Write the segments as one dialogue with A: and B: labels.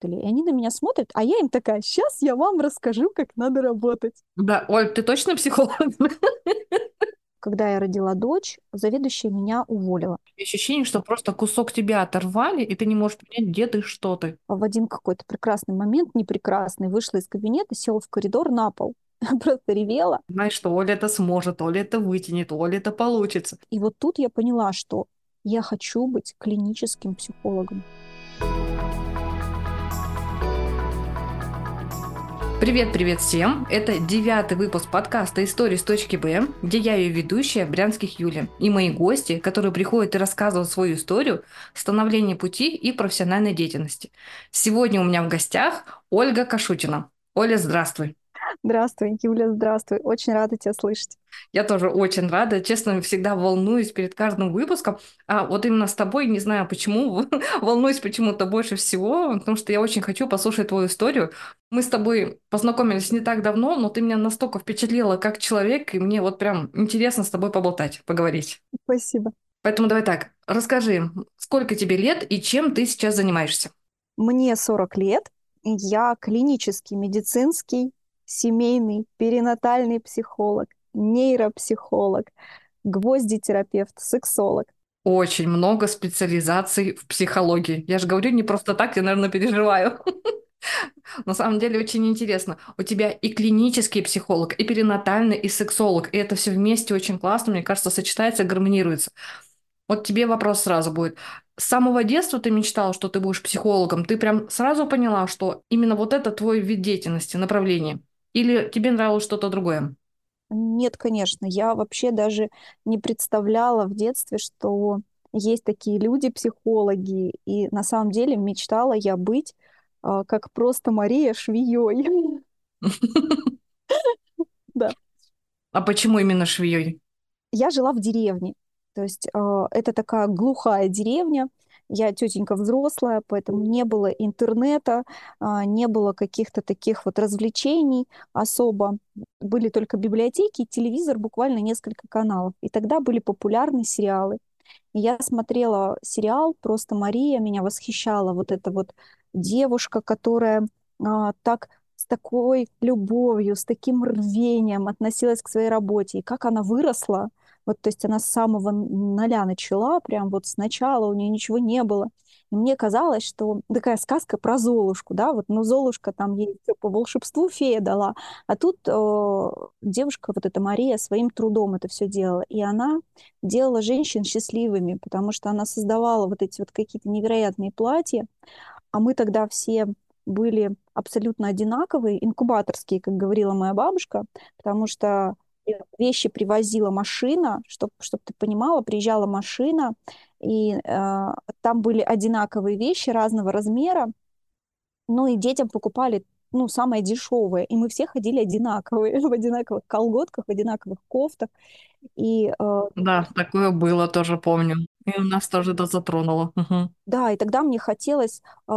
A: работали. И они на меня смотрят, а я им такая, сейчас я вам расскажу, как надо работать.
B: Да, Оль, ты точно психолог?
A: Когда я родила дочь, заведующая меня уволила.
B: Ощущение, что просто кусок тебя оторвали, и ты не можешь понять, где ты, что ты.
A: А в один какой-то прекрасный момент, непрекрасный, вышла из кабинета, села в коридор на пол. Просто ревела.
B: Знаешь, что Оля это сможет, Оля это вытянет, Оля это получится.
A: И вот тут я поняла, что я хочу быть клиническим психологом.
B: Привет-привет всем! Это девятый выпуск подкаста «Истории с точки Б», где я ее ведущая, Брянских Юля, и мои гости, которые приходят и рассказывают свою историю становления пути и профессиональной деятельности. Сегодня у меня в гостях Ольга Кашутина. Оля, здравствуй!
A: Здравствуй, Юля, здравствуй. Очень рада тебя слышать.
B: Я тоже очень рада. Честно, всегда волнуюсь перед каждым выпуском. А вот именно с тобой, не знаю почему, волнуюсь почему-то больше всего, потому что я очень хочу послушать твою историю. Мы с тобой познакомились не так давно, но ты меня настолько впечатлила как человек, и мне вот прям интересно с тобой поболтать, поговорить.
A: Спасибо.
B: Поэтому давай так, расскажи, сколько тебе лет и чем ты сейчас занимаешься?
A: Мне 40 лет. Я клинический медицинский семейный, перинатальный психолог, нейропсихолог, гвоздитерапевт, сексолог.
B: Очень много специализаций в психологии. Я же говорю не просто так, я, наверное, переживаю. На самом деле очень интересно. У тебя и клинический психолог, и перинатальный, и сексолог. И это все вместе очень классно, мне кажется, сочетается, гармонируется. Вот тебе вопрос сразу будет. С самого детства ты мечтала, что ты будешь психологом? Ты прям сразу поняла, что именно вот это твой вид деятельности, направление? Или тебе нравилось что-то другое?
A: Нет, конечно. Я вообще даже не представляла в детстве, что есть такие люди, психологи. И на самом деле мечтала я быть а, как просто Мария швеей.
B: Да. А почему именно швеей?
A: Я жила в деревне. То есть а, это такая глухая деревня, я тетенька взрослая, поэтому не было интернета, а, не было каких-то таких вот развлечений особо. Были только библиотеки, телевизор, буквально несколько каналов. И тогда были популярны сериалы. И я смотрела сериал «Просто Мария», меня восхищала вот эта вот девушка, которая а, так с такой любовью, с таким рвением относилась к своей работе. И как она выросла, вот, то есть она с самого ноля начала, прям вот сначала у нее ничего не было. И мне казалось, что такая сказка про Золушку, да, вот, ну, Золушка там ей по волшебству фея дала, а тут э, девушка, вот эта Мария, своим трудом это все делала, и она делала женщин счастливыми, потому что она создавала вот эти вот какие-то невероятные платья, а мы тогда все были абсолютно одинаковые, инкубаторские, как говорила моя бабушка, потому что вещи привозила машина, чтобы чтоб ты понимала, приезжала машина, и э, там были одинаковые вещи разного размера, ну и детям покупали ну, самое дешевое. И мы все ходили одинаковые, в одинаковых колготках, в одинаковых кофтах. И,
B: э, да, такое было, тоже помню. И у нас тоже это затронуло. Угу.
A: Да, и тогда мне хотелось э,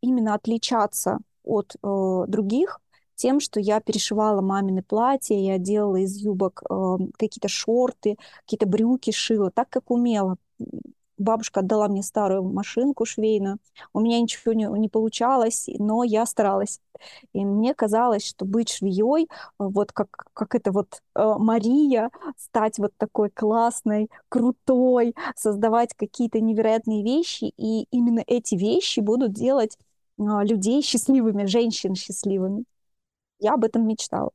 A: именно отличаться от э, других, тем, что я перешивала мамины платья, я делала из юбок э, какие-то шорты, какие-то брюки шила, так как умела. Бабушка отдала мне старую машинку швейную. У меня ничего не, не получалось, но я старалась. И мне казалось, что быть швеей, вот как, как это вот э, Мария, стать вот такой классной, крутой, создавать какие-то невероятные вещи, и именно эти вещи будут делать э, людей счастливыми, женщин счастливыми. Я об этом мечтала.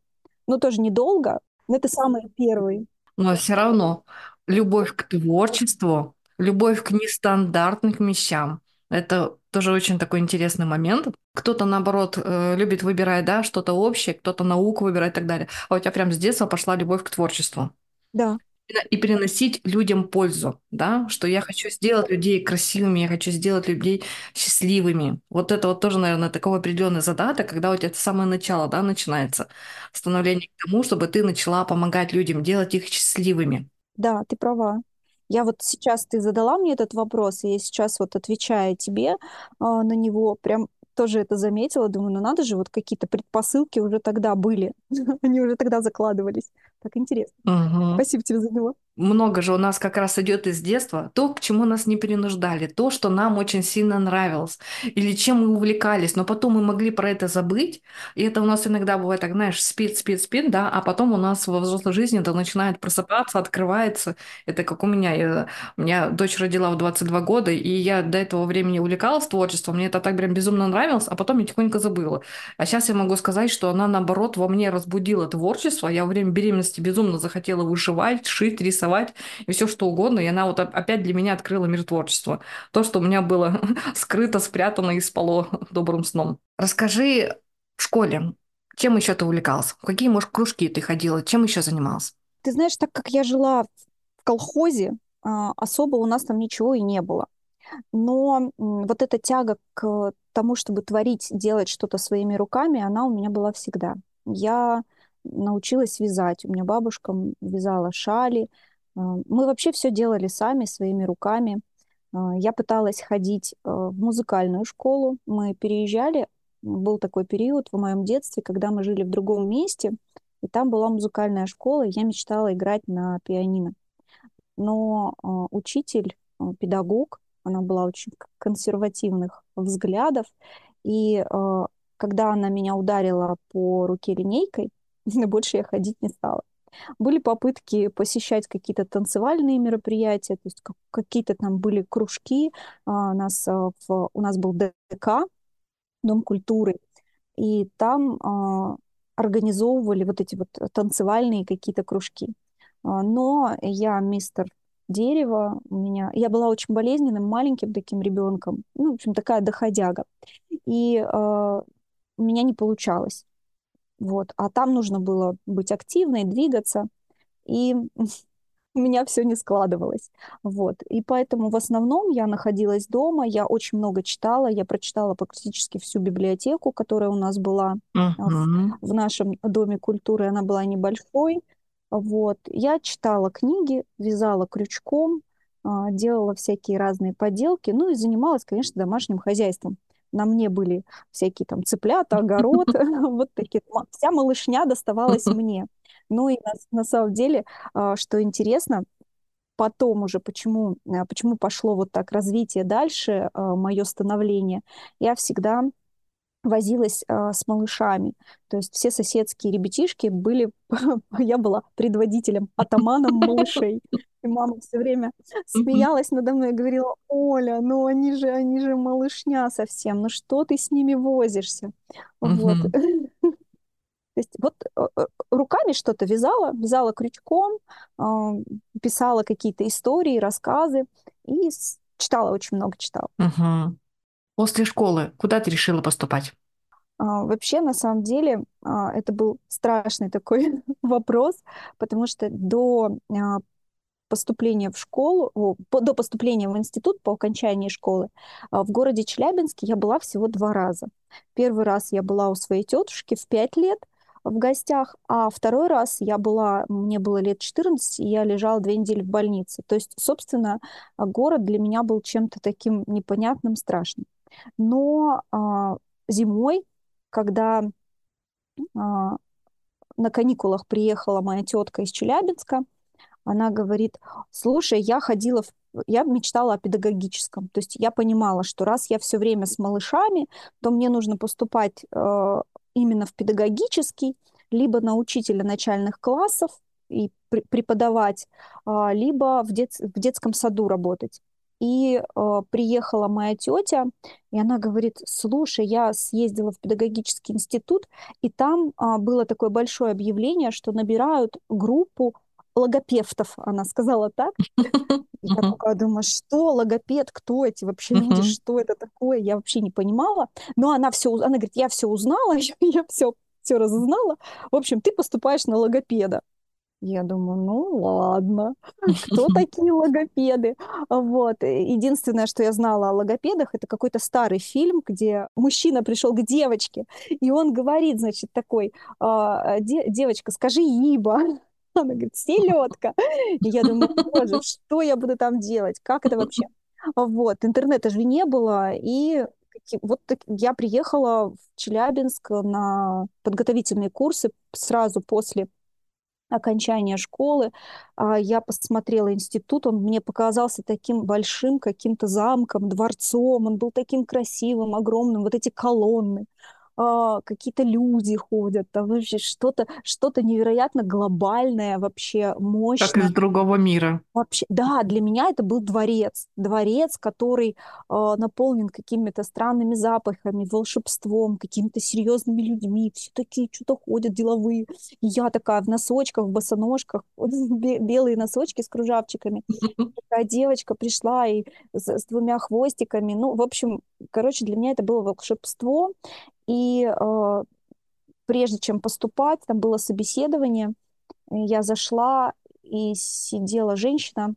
A: Ну, тоже недолго, но это самый первый.
B: Но все равно любовь к творчеству, любовь к нестандартным вещам, это тоже очень такой интересный момент. Кто-то, наоборот, э, любит выбирать, да, что-то общее, кто-то науку выбирает и так далее. А у тебя прям с детства пошла любовь к творчеству.
A: Да
B: и приносить людям пользу, да, что я хочу сделать людей красивыми, я хочу сделать людей счастливыми. Вот это вот тоже, наверное, такой определенный задаток, когда у тебя это самое начало, да, начинается, становление к тому, чтобы ты начала помогать людям, делать их счастливыми.
A: Да, ты права. Я вот сейчас, ты задала мне этот вопрос, и я сейчас вот отвечаю тебе э, на него, прям тоже это заметила, думаю, ну надо же, вот какие-то предпосылки уже тогда были, они уже тогда закладывались. Так интересно.
B: Угу.
A: Спасибо тебе за него.
B: Много же у нас как раз идет из детства, то, к чему нас не перенуждали, то, что нам очень сильно нравилось, или чем мы увлекались, но потом мы могли про это забыть, и это у нас иногда бывает так, знаешь, спит, спит, спит, да, а потом у нас во взрослой жизни это начинает просыпаться, открывается, это как у меня, я, у меня дочь родила в 22 года, и я до этого времени увлекалась творчеством, мне это так прям безумно нравилось, а потом я тихонько забыла. А сейчас я могу сказать, что она, наоборот, во мне разбудила творчество, я во время беременности безумно захотела вышивать, шить, рисовать, рисовать и все что угодно. И она вот опять для меня открыла мир творчества. То, что у меня было скрыто, спрятано и спало добрым сном. Расскажи в школе, чем еще ты увлекалась? В какие, может, кружки ты ходила? Чем еще занималась?
A: Ты знаешь, так как я жила в колхозе, а, особо у нас там ничего и не было. Но вот эта тяга к тому, чтобы творить, делать что-то своими руками, она у меня была всегда. Я научилась вязать. У меня бабушка вязала шали, мы вообще все делали сами, своими руками. А, я пыталась ходить а, в музыкальную школу. Мы переезжали. Был такой период в моем детстве, когда мы жили в другом месте, и там была музыкальная школа, и я мечтала играть на пианино. Но учитель, педагог, она была очень консервативных взглядов, и когда она меня ударила по руке линейкой, больше я ходить не стала. Были попытки посещать какие-то танцевальные мероприятия, то есть какие-то там были кружки. А, у нас, а, у нас был ДК, Дом культуры, и там а, организовывали вот эти вот танцевальные какие-то кружки. Но я мистер дерево, у меня... Я была очень болезненным, маленьким таким ребенком, ну, в общем, такая доходяга. И э, у меня не получалось. Вот. А там нужно было быть активной, двигаться. И у меня все не складывалось. Вот. И поэтому в основном я находилась дома, я очень много читала, я прочитала практически всю библиотеку, которая у нас была uh-huh. в, в нашем Доме культуры, она была небольшой. Вот. Я читала книги, вязала крючком, а, делала всякие разные поделки, ну и занималась, конечно, домашним хозяйством на мне были всякие там цыплята, огород, вот такие. Вся малышня доставалась мне. Ну и на, самом деле, а, что интересно, потом уже, почему, а, почему пошло вот так развитие дальше, а, мое становление, я всегда возилась э, с малышами. То есть все соседские ребятишки были... я была предводителем, атаманом малышей. И мама все время смеялась надо мной и говорила, Оля, ну они же, они же малышня совсем, ну что ты с ними возишься? Вот. То есть вот э, э, руками что-то вязала, вязала крючком, а, писала какие-то истории, рассказы и читала, очень много читала.
B: Угу. После школы куда ты решила поступать?
A: А, вообще, на самом деле, а, это был страшный такой вопрос, потому что до а, поступления в школу, до поступления в институт по окончании школы в городе Челябинске я была всего два раза. Первый раз я была у своей тетушки в пять лет в гостях, а второй раз я была, мне было лет 14, и я лежала две недели в больнице. То есть, собственно, город для меня был чем-то таким непонятным, страшным. Но а, зимой, когда а, на каникулах приехала моя тетка из Челябинска, она говорит, слушай, я ходила, в... я мечтала о педагогическом. То есть я понимала, что раз я все время с малышами, то мне нужно поступать э, именно в педагогический, либо на учителя начальных классов и преподавать, э, либо в, дет... в детском саду работать. И э, приехала моя тетя, и она говорит, слушай, я съездила в педагогический институт, и там э, было такое большое объявление, что набирают группу логопевтов, она сказала так. Я такая думаю, что логопед, кто эти вообще люди, что это такое, я вообще не понимала. Но она все, она говорит, я все узнала, я все, все разузнала. В общем, ты поступаешь на логопеда. Я думаю, ну ладно, кто такие логопеды? Вот. Единственное, что я знала о логопедах, это какой-то старый фильм, где мужчина пришел к девочке, и он говорит, значит, такой, «А, девочка, скажи Иба. Она говорит, селедка. И я думаю, боже, что я буду там делать? Как это вообще? Вот, интернета же не было, и вот я приехала в Челябинск на подготовительные курсы сразу после окончания школы а, я посмотрела институт, он мне показался таким большим каким-то замком, дворцом, он был таким красивым, огромным, вот эти колонны, а, какие-то люди ходят, там вообще что-то что невероятно глобальное, вообще
B: Как
A: мощное.
B: из другого мира.
A: Вообще, да, для меня это был дворец. Дворец, который а, наполнен какими-то странными запахами, волшебством, какими-то серьезными людьми. Все такие что-то ходят деловые. И я такая в носочках, в босоножках, бе- белые носочки с кружавчиками. Такая девочка пришла и с, с двумя хвостиками. Ну, в общем, короче, для меня это было волшебство. И э, прежде чем поступать, там было собеседование, я зашла, и сидела женщина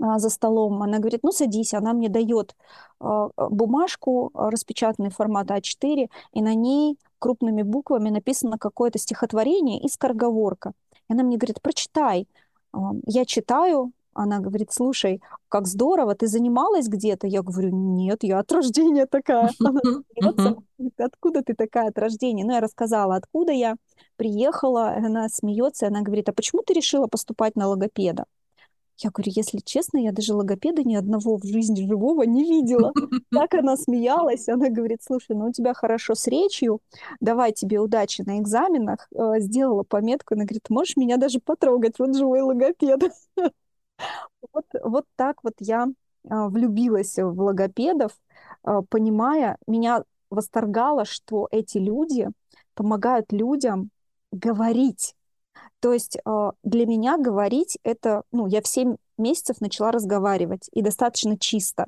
A: а, за столом. Она говорит, ну садись, она мне дает а, бумажку, а, распечатанный формат А4, и на ней крупными буквами написано какое-то стихотворение и скороговорка. И она мне говорит, прочитай. Я читаю, она говорит, слушай, как здорово, ты занималась где-то? Я говорю, нет, я от рождения такая. Она смеется, откуда ты такая от рождения? Ну, я рассказала, откуда я приехала, она смеется, и она говорит, а почему ты решила поступать на логопеда? Я говорю, если честно, я даже логопеда ни одного в жизни живого не видела. Так она смеялась, она говорит, слушай, ну у тебя хорошо с речью, давай тебе удачи на экзаменах. Э, Сделала пометку, она говорит, можешь меня даже потрогать, вот живой логопед. Вот, вот так вот я а, влюбилась в логопедов, а, понимая, меня восторгало, что эти люди помогают людям говорить. То есть а, для меня говорить это, ну, я в 7 месяцев начала разговаривать, и достаточно чисто.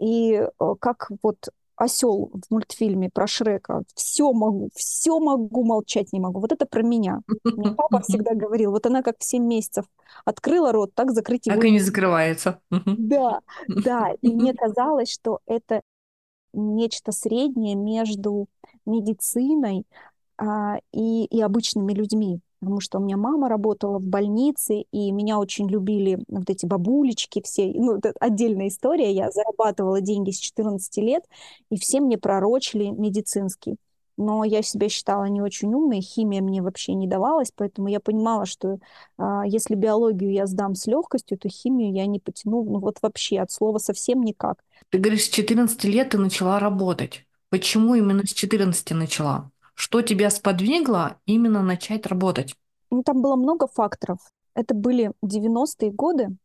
A: И как вот осел в мультфильме про Шрека, все могу, все могу, молчать не могу. Вот это про меня. Мне папа всегда говорил, вот она как в 7 месяцев открыла рот, так закрыть его
B: Так и
A: не
B: закрывается.
A: Да, да, и мне казалось, что это нечто среднее между медициной а, и, и обычными людьми. Потому что у меня мама работала в больнице, и меня очень любили вот эти бабулечки все. Ну, это отдельная история. Я зарабатывала деньги с 14 лет, и все мне пророчили медицинский. Но я себя считала не очень умной, химия мне вообще не давалась, поэтому я понимала, что а, если биологию я сдам с легкостью, то химию я не потяну, ну вот вообще от слова совсем никак.
B: Ты говоришь, с 14 лет ты начала работать. Почему именно с 14 начала? Что тебя сподвигло именно начать работать?
A: Ну, там было много факторов. Это были 90-е годы,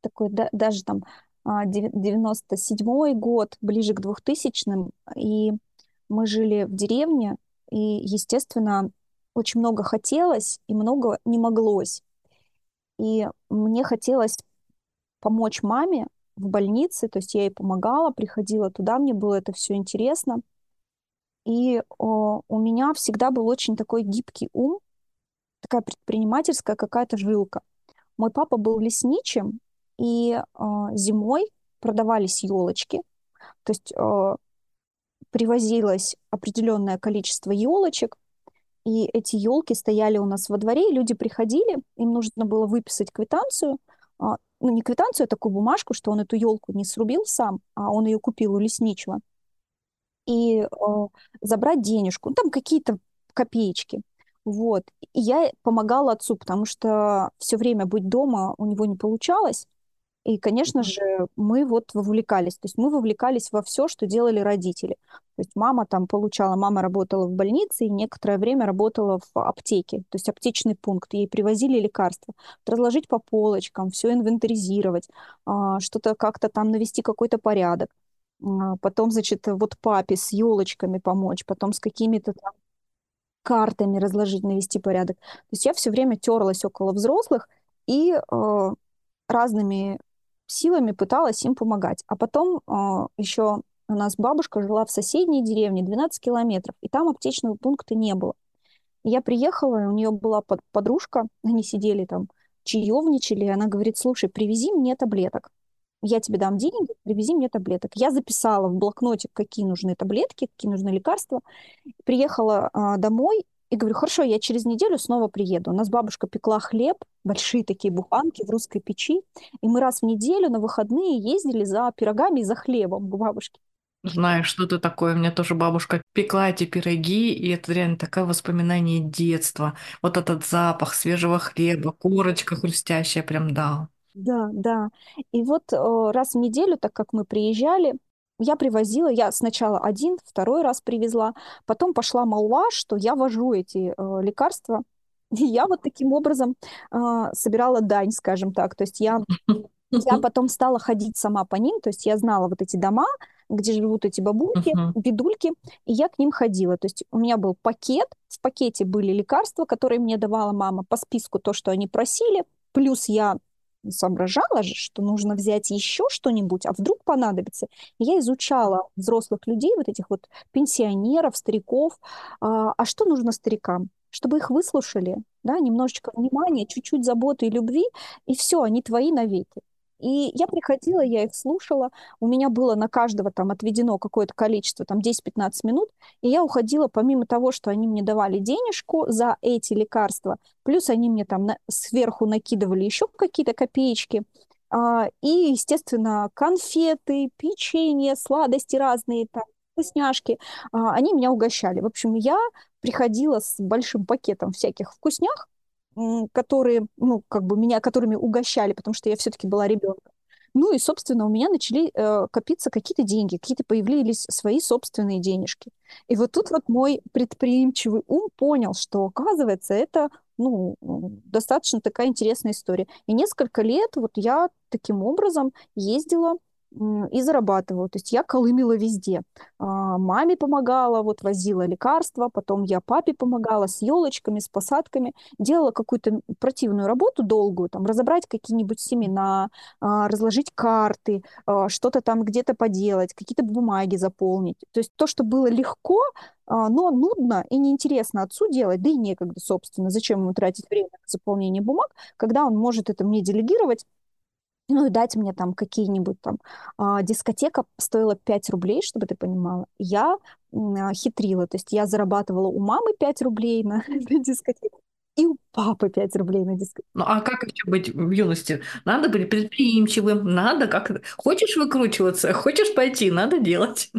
A: такой да- даже там а, девя- 97-й год, ближе к 2000-м, и мы жили в деревне, и, естественно, очень много хотелось и много не моглось. И мне хотелось помочь маме в больнице, то есть я ей помогала, приходила туда, мне было это все интересно. И о, у меня всегда был очень такой гибкий ум, такая предпринимательская какая-то жилка. Мой папа был лесничим, и э, зимой продавались елочки, то есть э, привозилось определенное количество елочек, и эти елки стояли у нас во дворе, и люди приходили, им нужно было выписать квитанцию, а, ну не квитанцию, а такую бумажку, что он эту елку не срубил сам, а он ее купил у лесничего, и э, забрать денежку, ну, там какие-то копеечки. Вот. И я помогала отцу, потому что все время быть дома у него не получалось. И, конечно же, мы вот вовлекались. То есть мы вовлекались во все, что делали родители. То есть мама там получала, мама работала в больнице и некоторое время работала в аптеке. То есть аптечный пункт. Ей привозили лекарства. Разложить по полочкам, все инвентаризировать, а, что-то как-то там навести какой-то порядок. А, Потом, значит, вот папе с елочками помочь, потом с какими-то там картами разложить, навести порядок. То есть я все время терлась около взрослых и э, разными силами пыталась им помогать. А потом э, еще у нас бабушка жила в соседней деревне 12 километров, и там аптечного пункта не было. Я приехала, у нее была под- подружка, они сидели там, чаевничали, и она говорит, слушай, привези мне таблеток. Я тебе дам деньги, привези мне таблеток. Я записала в блокнотик, какие нужны таблетки, какие нужны лекарства. Приехала а, домой и говорю, хорошо, я через неделю снова приеду. У нас бабушка пекла хлеб, большие такие буханки в русской печи, и мы раз в неделю на выходные ездили за пирогами и за хлебом к бабушке.
B: Знаю, что это такое. У меня тоже бабушка пекла эти пироги, и это реально такое воспоминание детства. Вот этот запах свежего хлеба, корочка хрустящая, прям да.
A: Да, да. И вот раз в неделю, так как мы приезжали, я привозила, я сначала один, второй раз привезла, потом пошла молва, что я вожу эти э, лекарства. И я вот таким образом э, собирала дань, скажем так. То есть я, я потом стала ходить сама по ним, то есть я знала вот эти дома, где живут эти бабульки,
B: Мгм.
A: бедульки, и я к ним ходила. То есть у меня был пакет, в пакете были лекарства, которые мне давала мама по списку, то, что они просили, плюс я соображала же, что нужно взять еще что-нибудь, а вдруг понадобится. Я изучала взрослых людей, вот этих вот пенсионеров, стариков, а, а что нужно старикам? Чтобы их выслушали, да, немножечко внимания, чуть-чуть заботы и любви, и все, они твои навеки. И я приходила, я их слушала, у меня было на каждого там отведено какое-то количество, там 10-15 минут, и я уходила, помимо того, что они мне давали денежку за эти лекарства, плюс они мне там на- сверху накидывали еще какие-то копеечки, а, и, естественно, конфеты, печенье, сладости разные, там, вкусняшки, а, они меня угощали. В общем, я приходила с большим пакетом всяких вкуснях, которые, ну, как бы меня, которыми угощали, потому что я все-таки была ребенком. Ну и, собственно, у меня начали э, копиться какие-то деньги, какие-то появились свои собственные денежки. И вот тут вот мой предприимчивый ум понял, что, оказывается, это, ну, достаточно такая интересная история. И несколько лет вот я таким образом ездила и зарабатывала. То есть я колымила везде. А, Маме помогала, вот возила лекарства, потом я папе помогала с елочками, с посадками делала какую-то противную работу долгую, там, разобрать какие-нибудь семена, а, разложить карты, а, что-то там где-то поделать, какие-то бумаги заполнить. То есть то, что было легко, но нудно и неинтересно отцу делать, да и некогда, собственно. Зачем ему тратить время на заполнение бумаг, когда он может это мне делегировать, ну и дать мне там какие-нибудь там... а, дискотека стоила 5 рублей, чтобы ты понимала. Я а, хитрила, то есть я зарабатывала у мамы 5 рублей на, дискотеку и у папы 5 рублей на дискотеку.
B: Ну а как еще быть в юности? Надо быть предприимчивым, надо как... Хочешь выкручиваться, хочешь пойти, надо делать.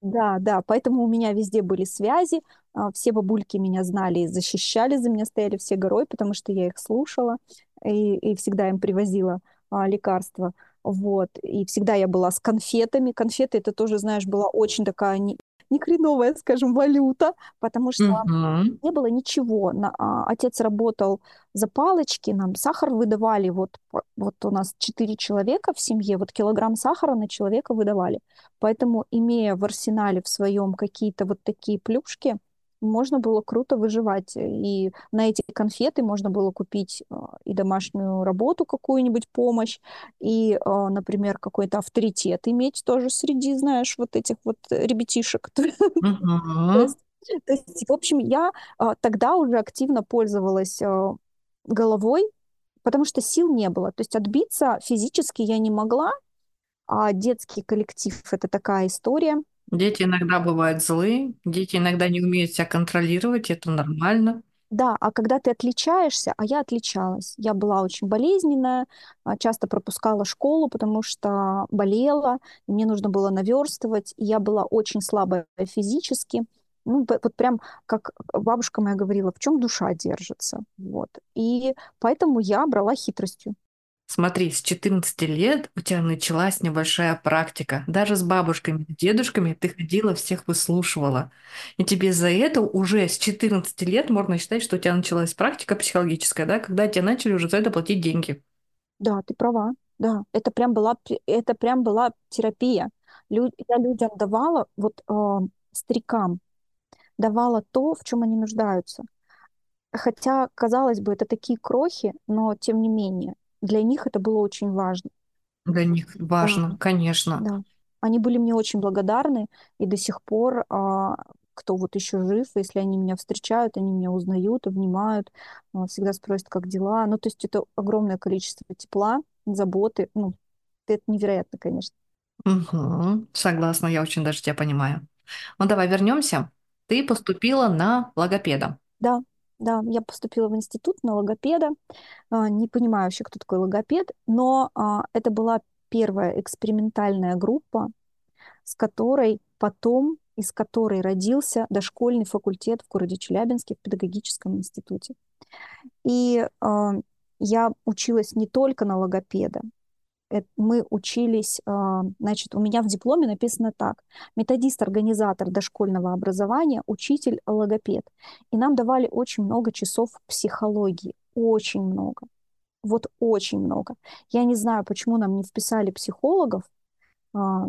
A: Да, да, поэтому у меня везде были связи, а, все бабульки меня знали и защищали за меня, стояли все горой, потому что я их слушала и, и всегда им привозила а, лекарства. Вот. И всегда я была с конфетами. Конфеты это тоже, знаешь, была очень такая не, не хреновая, скажем, валюта, потому что
B: Мгм.
A: не было ничего. На- а, отец работал за палочки, нам сахар выдавали. Вот, вот у нас четыре человека в семье, вот килограмм сахара на человека выдавали. Поэтому, имея в арсенале в своем какие-то вот такие плюшки, можно было круто выживать. И на эти конфеты можно было купить а, и домашнюю работу, какую-нибудь помощь, и, а, например, какой-то авторитет иметь тоже среди, знаешь, вот этих вот ребятишек. То есть, то есть, в общем, я а, тогда уже активно пользовалась головой, потому что сил не было. То есть отбиться физически я не могла, а детский коллектив— это такая история.
B: Дети иногда бывают злые, дети иногда не умеют себя контролировать, это нормально.
A: Да, а когда ты отличаешься, а я отличалась. Я была очень болезненная, а, часто пропускала школу, потому что болела, мне нужно было наверстывать, и я была очень слабая физически. Ну, вот прям, как бабушка моя говорила, в чем душа держится. Вот. И поэтому я брала хитростью.
B: Смотри, с 14 лет у тебя началась небольшая практика. Даже с бабушками, с дедушками ты ходила, всех выслушивала. И тебе за это уже с 14 лет можно считать, что у тебя началась практика психологическая, да, когда тебе начали уже за это платить деньги.
A: Да, ты права. Да, это прям была, это прям была терапия. Лю- я людям давала, вот э, старикам, давала то, в чем они нуждаются. Хотя, казалось бы, это такие крохи, но тем не менее, для них это было очень важно.
B: Для них
A: Да,
B: важно, конечно.
A: да. Они были мне очень благодарны, и до сих пор, а, кто вот еще жив, если они меня встречают, они меня узнают, обнимают, а, всегда спросят, как дела. Ну, то есть это огромное количество тепла, заботы. Ну, это невероятно, конечно.
B: Мгм. Согласна, я очень даже тебя понимаю. Ну давай вернемся. Ты поступила на логопеда.
A: Да, да, я поступила в институт на логопеда. А, Не понимаю вообще, кто такой логопед, но а, это была первая экспериментальная группа, с которой потом, из которой родился дошкольный факультет в городе Челябинске в педагогическом институте. И э, я училась не только на логопеда, мы учились, а, значит, у меня в дипломе написано так. Методист-организатор дошкольного образования, учитель, логопед. И нам давали очень много часов психологии, очень много. Вот очень много. Я не знаю, почему нам не вписали психологов, а,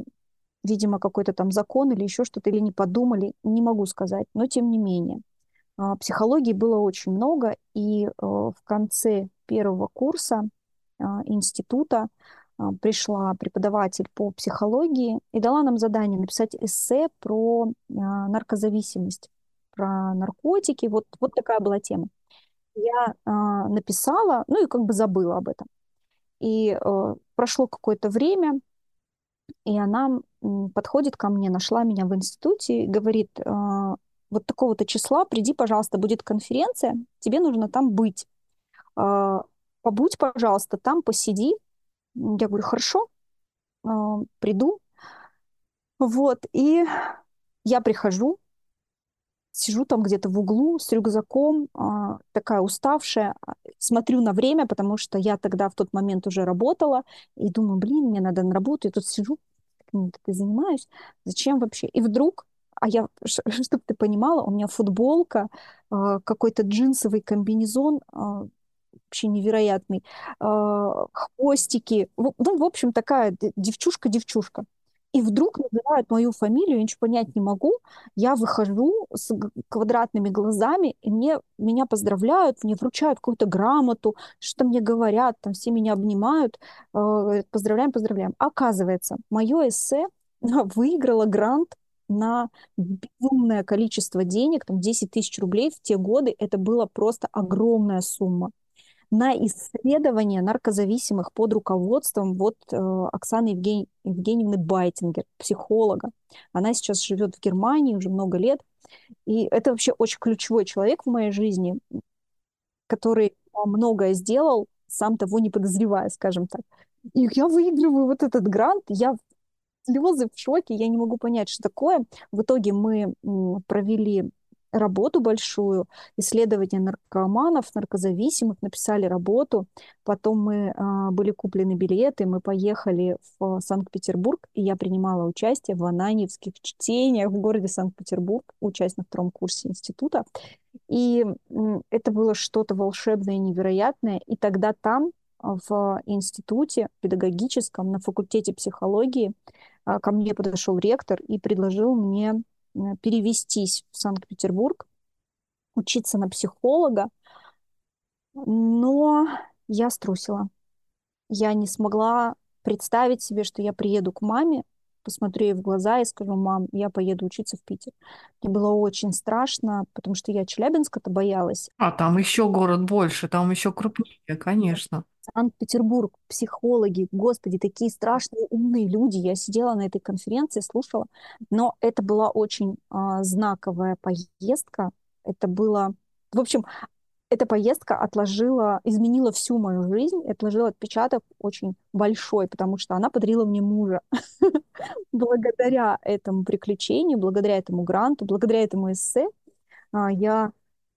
A: видимо, какой-то там закон или еще что-то, или не подумали, не могу сказать, но тем не менее. А, психологии было очень много, и в конце первого курса института пришла преподаватель по психологии и дала нам задание написать эссе про а, наркозависимость, про наркотики. Вот, вот такая была тема. Я а, написала, ну и как бы забыла об этом. И прошло какое-то время, и она подходит ко мне, нашла меня в институте и говорит, вот такого-то числа приди, пожалуйста, будет конференция, тебе нужно там быть. Побудь, пожалуйста, там посиди, я говорю, хорошо, а, приду. Вот, и я прихожу, сижу там где-то в углу с рюкзаком, а, такая уставшая, а, смотрю на время, потому что я тогда в тот момент уже работала, и думаю, блин, мне надо на работу, я тут сижу, так занимаюсь, зачем вообще? И вдруг, а я, чтобы ты понимала, у меня футболка, какой-то джинсовый комбинезон, вообще невероятный, а, хвостики. Ну, в общем, такая девчушка-девчушка. И вдруг называют мою фамилию, я ничего понять не могу. Я выхожу с квадратными глазами, и мне, меня поздравляют, мне вручают какую-то грамоту, что-то мне говорят, там все меня обнимают, э, поздравляем, поздравляем. Оказывается, мое эссе выиграло грант на безумное количество денег, там 10 тысяч рублей в те годы, это была просто огромная сумма на исследование наркозависимых под руководством вот э, Оксаны Евгений, Евгеньевны Байтингер, психолога. Она сейчас живет в Германии уже много лет. И это вообще очень ключевой человек в моей жизни, который многое сделал, сам того не подозревая, скажем так. И я выигрываю вот этот грант, я слезы в шоке, я не могу понять, что такое. В итоге мы провели работу большую, исследование наркоманов, наркозависимых, написали работу. Потом мы э, были куплены билеты, мы поехали в Санкт-Петербург, и я принимала участие в ананьевских чтениях в городе Санкт-Петербург, учась на втором курсе института. И э, это было что-то волшебное, невероятное. И тогда там, в институте педагогическом, на факультете психологии, э, ко мне подошел ректор и предложил мне перевестись в Санкт-Петербург, учиться на психолога, но я струсила. Я не смогла представить себе, что я приеду к маме, посмотрю ей в глаза и скажу, мам, я поеду учиться в Питер. Мне было очень страшно, потому что я Челябинска-то боялась.
B: А там еще город больше, там еще крупнее, конечно.
A: Санкт-Петербург, психологи, господи, такие страшные умные люди. Я сидела на этой конференции, слушала, но это была очень а, знаковая поездка. Это было, в общем, эта поездка отложила, изменила всю мою жизнь, отложила отпечаток очень большой, потому что она подарила мне мужа. Благодаря этому приключению, благодаря этому гранту, благодаря этому эссе а, я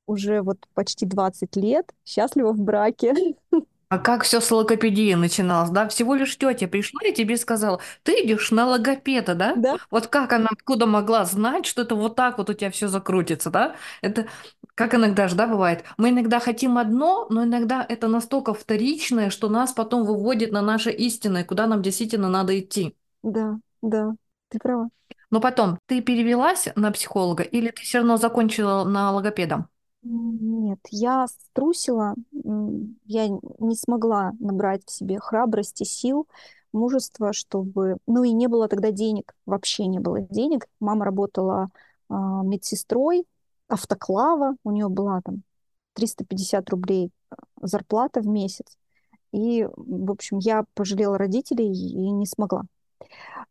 A: уже вот почти 20 лет счастлива в браке.
B: А как все с логопедией начиналось, да? Всего лишь тетя пришла и тебе сказала, ты идешь на логопеда, да?
A: Да.
B: Вот как она откуда могла знать, что это вот так вот у тебя все закрутится, да? Это как иногда же, да, бывает. Мы иногда хотим одно, но иногда это настолько вторичное, что нас потом выводит на наше истинное, куда нам действительно надо идти.
A: Да, да, ты права.
B: Но потом, ты перевелась на психолога или ты все равно закончила на логопедом?
A: Нет, я струсила, я не смогла набрать в себе храбрости, сил, мужества, чтобы... Ну и не было тогда денег, вообще не было денег. Мама работала э, медсестрой, автоклава, у нее была там 350 рублей э, зарплата в месяц. И, в общем, я пожалела родителей и не смогла.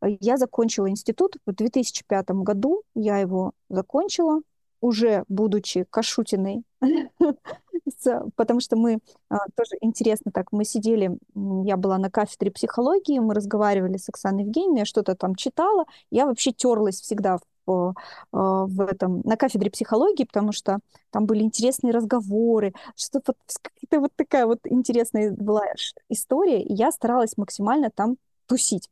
A: Я закончила институт в 2005 году, я его закончила, уже будучи Кашутиной потому что мы а, тоже интересно так, мы сидели, я была на кафедре психологии, мы разговаривали с Оксаной Евгеньевной, я что-то там читала, я вообще терлась всегда в, а, в этом, на кафедре психологии, потому что там были интересные разговоры, что вот какая-то вот такая вот интересная была история, и я старалась максимально там тусить.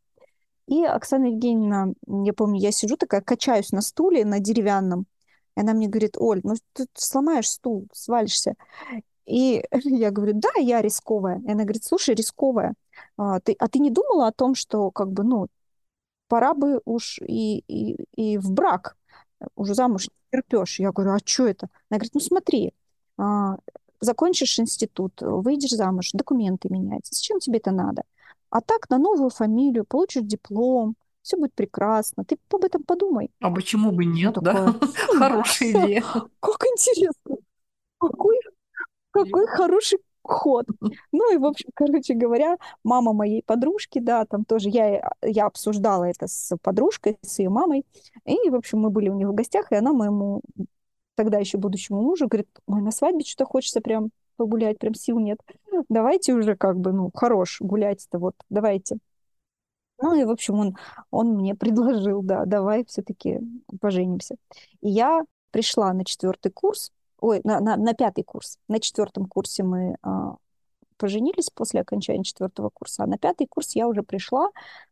A: И Оксана Евгеньевна, я помню, я сижу такая, качаюсь на стуле, на деревянном, и она мне говорит, Оль, ну ты сломаешь стул, свалишься. И я говорю, да, я рисковая. И она говорит, слушай, рисковая, а ты, а ты не думала о том, что как бы, ну, пора бы уж и, и, и в брак, уже замуж не терпешь. Я говорю, а что это? Она говорит, ну смотри, а, закончишь институт, выйдешь замуж, документы меняются. Зачем тебе это надо? А так на новую фамилию получишь диплом, все будет прекрасно. Ты об этом подумай.
B: А почему бы нет, да? Хорошая идея.
A: Как интересно. Какой, какой хороший ход. Ну и, в общем, короче говоря, мама моей подружки, да, там тоже я, я обсуждала это с подружкой, с ее мамой. И, в общем, мы были у них в гостях, и она моему тогда еще будущему мужу говорит, ой, на свадьбе что-то хочется прям погулять, прям сил нет. Давайте уже как бы, ну, хорош гулять-то, вот, давайте. Ну и, в общем, он, он мне предложил, да, давай все-таки поженимся. И я пришла на четвертый курс, ой, на, на, на пятый курс. На четвертом курсе мы а, поженились после окончания четвертого курса, а на пятый курс я уже пришла,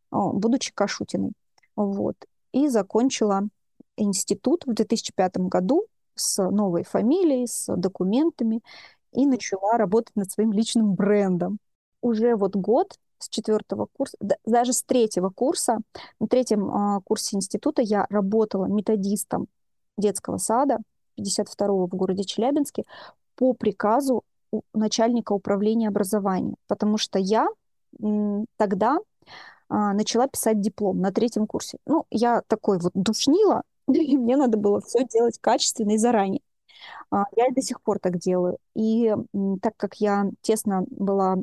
A: а, будучи Кашутиной. Вот. И закончила институт в 2005 году с новой фамилией, с документами и начала работать над своим личным брендом. Уже вот год с четвертого курса, даже с третьего курса, на третьем э, курсе института я работала методистом детского сада 52-го в городе Челябинске по приказу начальника управления образования, потому что я тогда а, начала писать диплом на третьем курсе. Ну, я такой вот душнила, и мне надо было все делать качественно и заранее. А, я и до сих пор так делаю. И так как я тесно была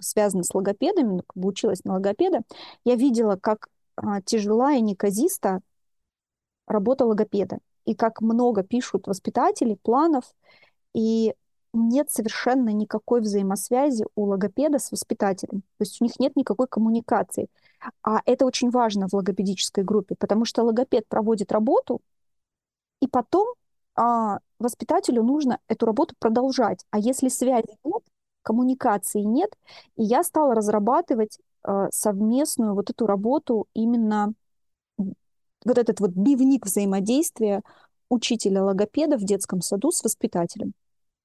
A: связана с логопедами, ну, как училась на логопеда, я видела, как а, тяжела и неказиста работа логопеда, и как много пишут воспитатели планов, и нет совершенно никакой взаимосвязи у логопеда с воспитателем. То есть у них нет никакой коммуникации. А это очень важно в логопедической группе, потому что логопед проводит работу, и потом а, воспитателю нужно эту работу продолжать. А если связи нет, коммуникации нет, и я стала разрабатывать э, совместную вот эту работу именно вот этот вот дневник взаимодействия учителя-логопеда в детском саду с воспитателем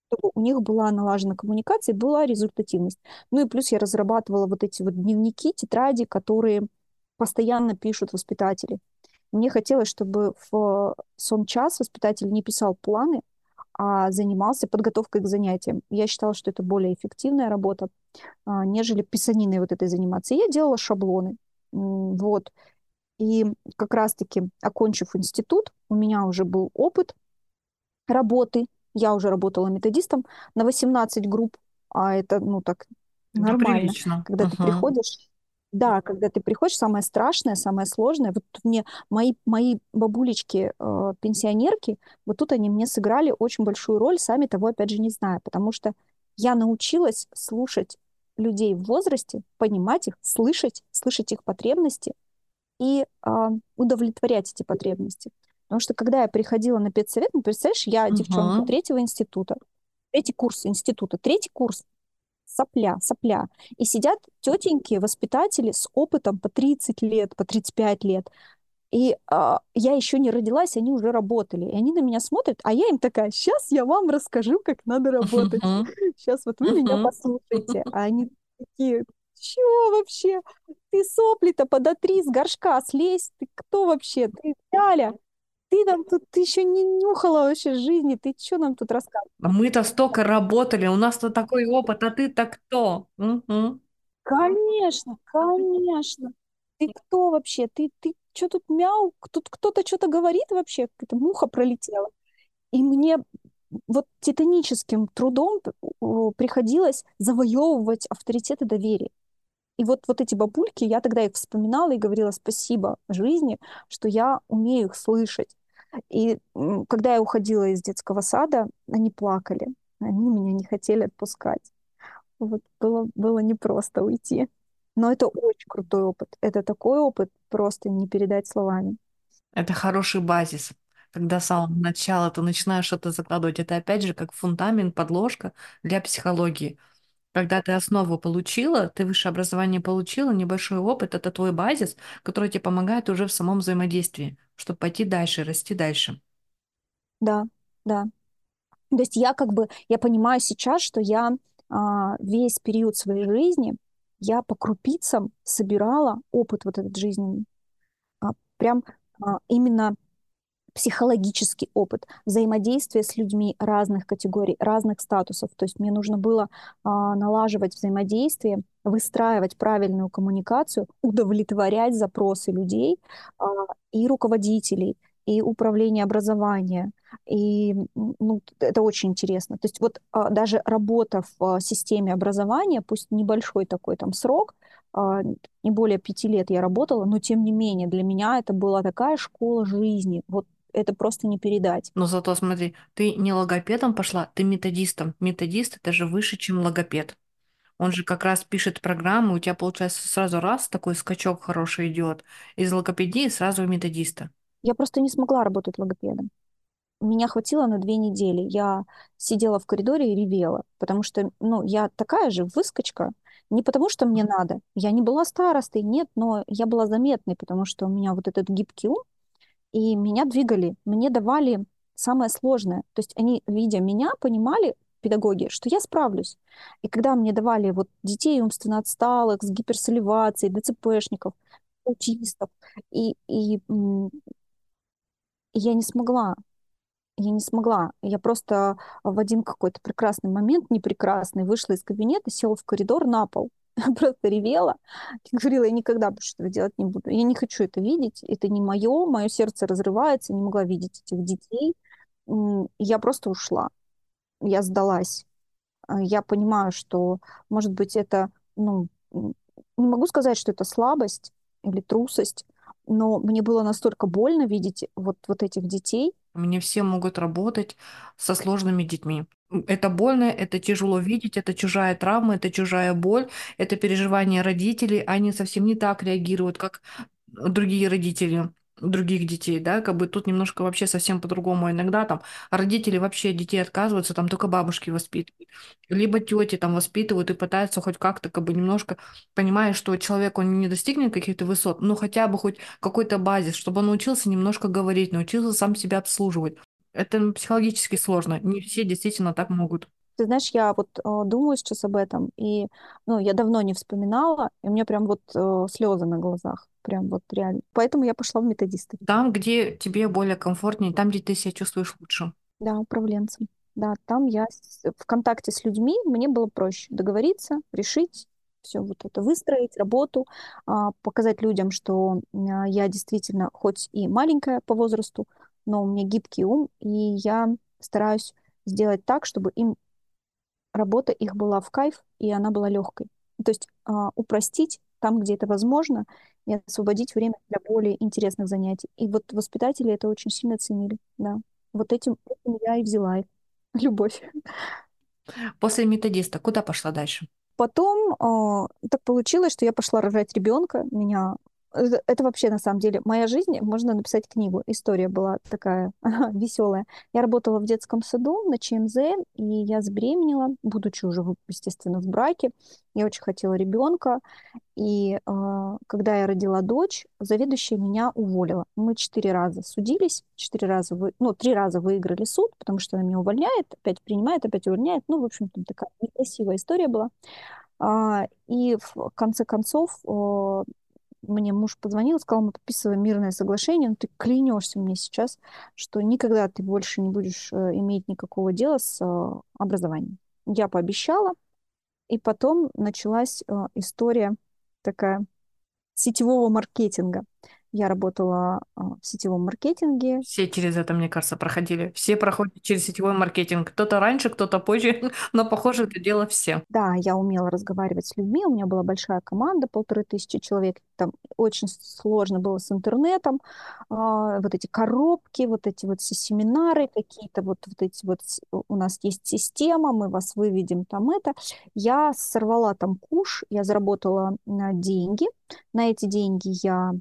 A: чтобы у них была налажена коммуникация, была результативность. Ну и плюс я разрабатывала вот эти вот дневники, тетради, которые постоянно пишут воспитатели. Мне хотелось, чтобы в сон час воспитатель не писал планы, а занимался подготовкой к занятиям. Я считала, что это более эффективная работа, а, нежели писаниной вот этой заниматься. И я делала шаблоны. Вот. И как раз-таки, окончив институт, у меня уже был опыт работы. Я уже работала методистом на 18 групп, а это, ну, так нормально. Да, Когда uh-huh. ты приходишь, да, когда ты приходишь, самое страшное, самое сложное, вот мне мои, мои бабулечки, э, пенсионерки, вот тут они мне сыграли очень большую роль, сами того, опять же, не знаю, потому что я научилась слушать людей в возрасте, понимать их, слышать, слышать их потребности и э, удовлетворять эти потребности. Потому что когда я приходила на педсовет, ну, представляешь, я девчонка uh-huh. третьего института, третий курс института, третий курс, сопля, сопля. И сидят тетеньки, воспитатели с опытом по 30 лет, по 35 лет. И а, я еще не родилась, они уже работали. И они на меня смотрят, а я им такая, сейчас я вам расскажу, как надо работать. Сейчас вот вы меня послушайте. А они такие, чего вообще? Ты сопли-то подотри с горшка, слезь. Ты кто вообще? Ты Ляля ты нам тут, ты еще не нюхала вообще жизни, ты что нам тут рассказываешь?
B: А мы-то столько работали, у нас-то такой опыт, а ты-то кто? Угу.
A: Конечно, конечно. Ты кто вообще? Ты, ты что тут мяу? Тут кто-то что-то говорит вообще? Какая-то муха пролетела. И мне вот титаническим трудом приходилось завоевывать авторитет и доверие. И вот, вот эти бабульки, я тогда их вспоминала и говорила спасибо жизни, что я умею их слышать. И когда я уходила из детского сада, они плакали. Они меня не хотели отпускать. Вот было, было непросто уйти. Но это очень крутой опыт. Это такой опыт, просто не передать словами.
B: Это хороший базис. Когда с самого начала ты начинаешь что-то закладывать, это опять же как фундамент, подложка для психологии. Когда ты основу получила, ты высшее образование получила, небольшой опыт, это твой базис, который тебе помогает уже в самом взаимодействии, чтобы пойти дальше, расти дальше.
A: Да, да. То есть я как бы, я понимаю сейчас, что я а, весь период своей жизни, я по крупицам собирала опыт вот этот жизненный. А, прям а, именно психологический опыт, взаимодействие с людьми разных категорий, разных статусов. То есть мне нужно было а, налаживать взаимодействие, выстраивать правильную коммуникацию, удовлетворять запросы людей а, и руководителей, и управление образования. И ну, это очень интересно. То есть вот а, даже работа в а, системе образования, пусть небольшой такой там срок, а, не более пяти лет я работала, но тем не менее для меня это была такая школа жизни. Вот это просто не передать.
B: Но зато смотри, ты не логопедом пошла, ты методистом. Методист это же выше, чем логопед. Он же как раз пишет программу, у тебя получается сразу раз такой скачок хороший идет. Из логопедии сразу в методиста.
A: Я просто не смогла работать логопедом. Меня хватило на две недели. Я сидела в коридоре и ревела, потому что, ну, я такая же выскочка, не потому что мне надо. Я не была старостой, нет, но я была заметной, потому что у меня вот этот гибкий ум, и меня двигали, мне давали самое сложное. То есть они, видя меня, понимали, педагоги, что я справлюсь. И когда мне давали вот детей умственно отсталых, с гиперсоливацией, ДЦПшников, аутистов, и, и, и я не смогла. Я не смогла. Я просто в один какой-то прекрасный момент, непрекрасный, вышла из кабинета, села в коридор на пол просто ревела и говорила, я никогда больше этого делать не буду. Я не хочу это видеть, это не мое, мое сердце разрывается, не могла видеть этих детей. Я просто ушла, я сдалась. А, я понимаю, что, может быть, это, ну, не могу сказать, что это слабость или трусость, но мне было настолько больно видеть вот, вот этих детей.
B: Мне все могут работать со сложными детьми. Это больно, это тяжело видеть, это чужая травма, это чужая боль, это переживание родителей. Они совсем не так реагируют, как другие родители других детей, да, как бы тут немножко вообще совсем по-другому. Иногда там родители вообще детей отказываются, там только бабушки воспитывают, либо тети там воспитывают и пытаются хоть как-то как бы немножко, понимая, что человек, он не достигнет каких-то высот, но хотя бы хоть какой-то базис, чтобы он научился немножко говорить, научился сам себя обслуживать. Это психологически сложно. Не все действительно так могут.
A: Ты знаешь, я вот э, думаю сейчас об этом, и ну, я давно не вспоминала, и у меня прям вот э, слезы на глазах, прям вот реально. Поэтому я пошла в методисты.
B: Там, где тебе более комфортнее, там, где ты себя чувствуешь лучше.
A: Да, управленцем. Да, там я в контакте с людьми, мне было проще договориться, решить, все вот это выстроить, работу, а, показать людям, что а, я действительно хоть и маленькая по возрасту, но у меня гибкий ум, и я стараюсь сделать так, чтобы им работа их была в кайф, и она была легкой. То есть а, упростить там, где это возможно, и освободить время для более интересных занятий. И вот воспитатели это очень сильно ценили, да. Вот этим, этим я и взяла их. Любовь.
B: После методиста куда пошла дальше?
A: Потом э, так получилось, что я пошла рожать ребенка. Меня это вообще на самом деле моя жизнь, можно написать книгу. История была такая веселая. Я работала в детском саду на ЧМЗ, и я забеременела, будучи уже, естественно, в браке. Я очень хотела ребенка. И э, когда я родила дочь, заведующая меня уволила. Мы четыре раза судились, четыре раза, вы, ну, три раза выиграли суд, потому что она меня увольняет, опять принимает, опять увольняет. Ну, в общем, там такая некрасивая история была. А, и в конце концов э, мне муж позвонил, сказал, мы подписываем мирное соглашение, но ты клянешься мне сейчас, что никогда ты больше не будешь э, иметь никакого дела с э, образованием. Я пообещала, и потом началась э, история такая сетевого маркетинга. Я работала а, в сетевом маркетинге.
B: Все через это, мне кажется, проходили. Все проходят через сетевой маркетинг. Кто-то раньше, кто-то позже, но, похоже, это дело все.
A: Да, я умела разговаривать с людьми. У меня была большая команда, полторы тысячи человек. Там очень сложно было с интернетом. А, вот эти коробки, вот эти вот все семинары какие-то, вот, вот эти вот у нас есть система, мы вас выведем там это. Я сорвала там куш, я заработала деньги. На эти деньги я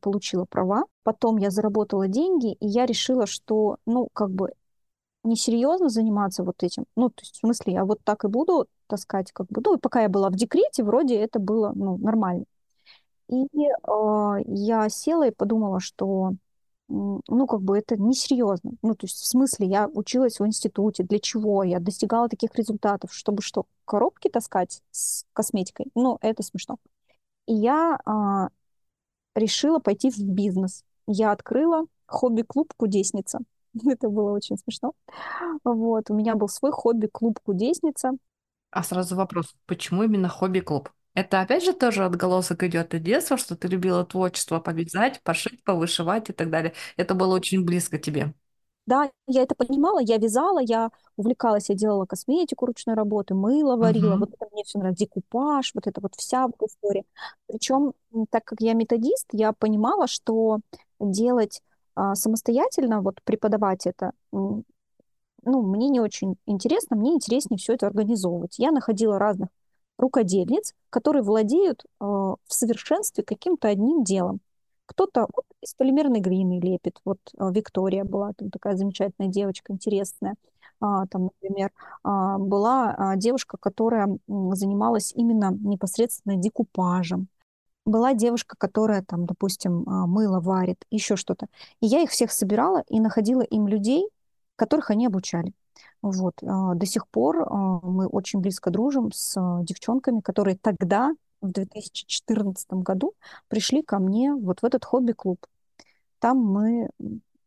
A: получила права. Потом я заработала деньги, и я решила, что, ну, как бы несерьезно заниматься вот этим. Ну, то есть, в смысле, я вот так и буду таскать, как бы, ну, и пока я была в декрете, вроде это было, ну, нормально. И э, я села и подумала, что, ну, как бы это несерьезно. Ну, то есть, в смысле, я училась в институте, для чего? Я достигала таких результатов, чтобы что, коробки таскать с косметикой? Ну, это смешно. И я э, решила пойти в бизнес. Я открыла хобби-клуб «Кудесница». Это было очень смешно. Вот, у меня был свой хобби-клуб «Кудесница».
B: А сразу вопрос, почему именно хобби-клуб? Это опять же тоже отголосок идет от детства, что ты любила творчество, повязать, пошить, повышивать и так далее. Это было очень близко тебе.
A: Да, я это понимала, я вязала, я увлекалась, я делала косметику ручной работы, мыло варила,
B: Мгм.
A: вот это мне все нравится, декупаж, вот это вот вся вот история. Причем, так как я методист, я понимала, что делать а, самостоятельно, вот преподавать это, ну, мне не очень интересно, мне интереснее все это организовывать. Я находила разных рукодельниц, которые владеют э, в совершенстве каким-то одним делом. Кто-то вот из полимерной глины лепит. Вот а, Виктория была там такая замечательная девочка, интересная. А, там, например, а, была девушка, которая занималась именно непосредственно декупажем. Была девушка, которая там, допустим, мыло варит, еще что-то. И я их всех собирала и находила им людей, которых они обучали. Вот. До сих пор мы очень близко дружим с девчонками, которые тогда в 2014 году пришли ко мне вот в этот хобби-клуб. Там мы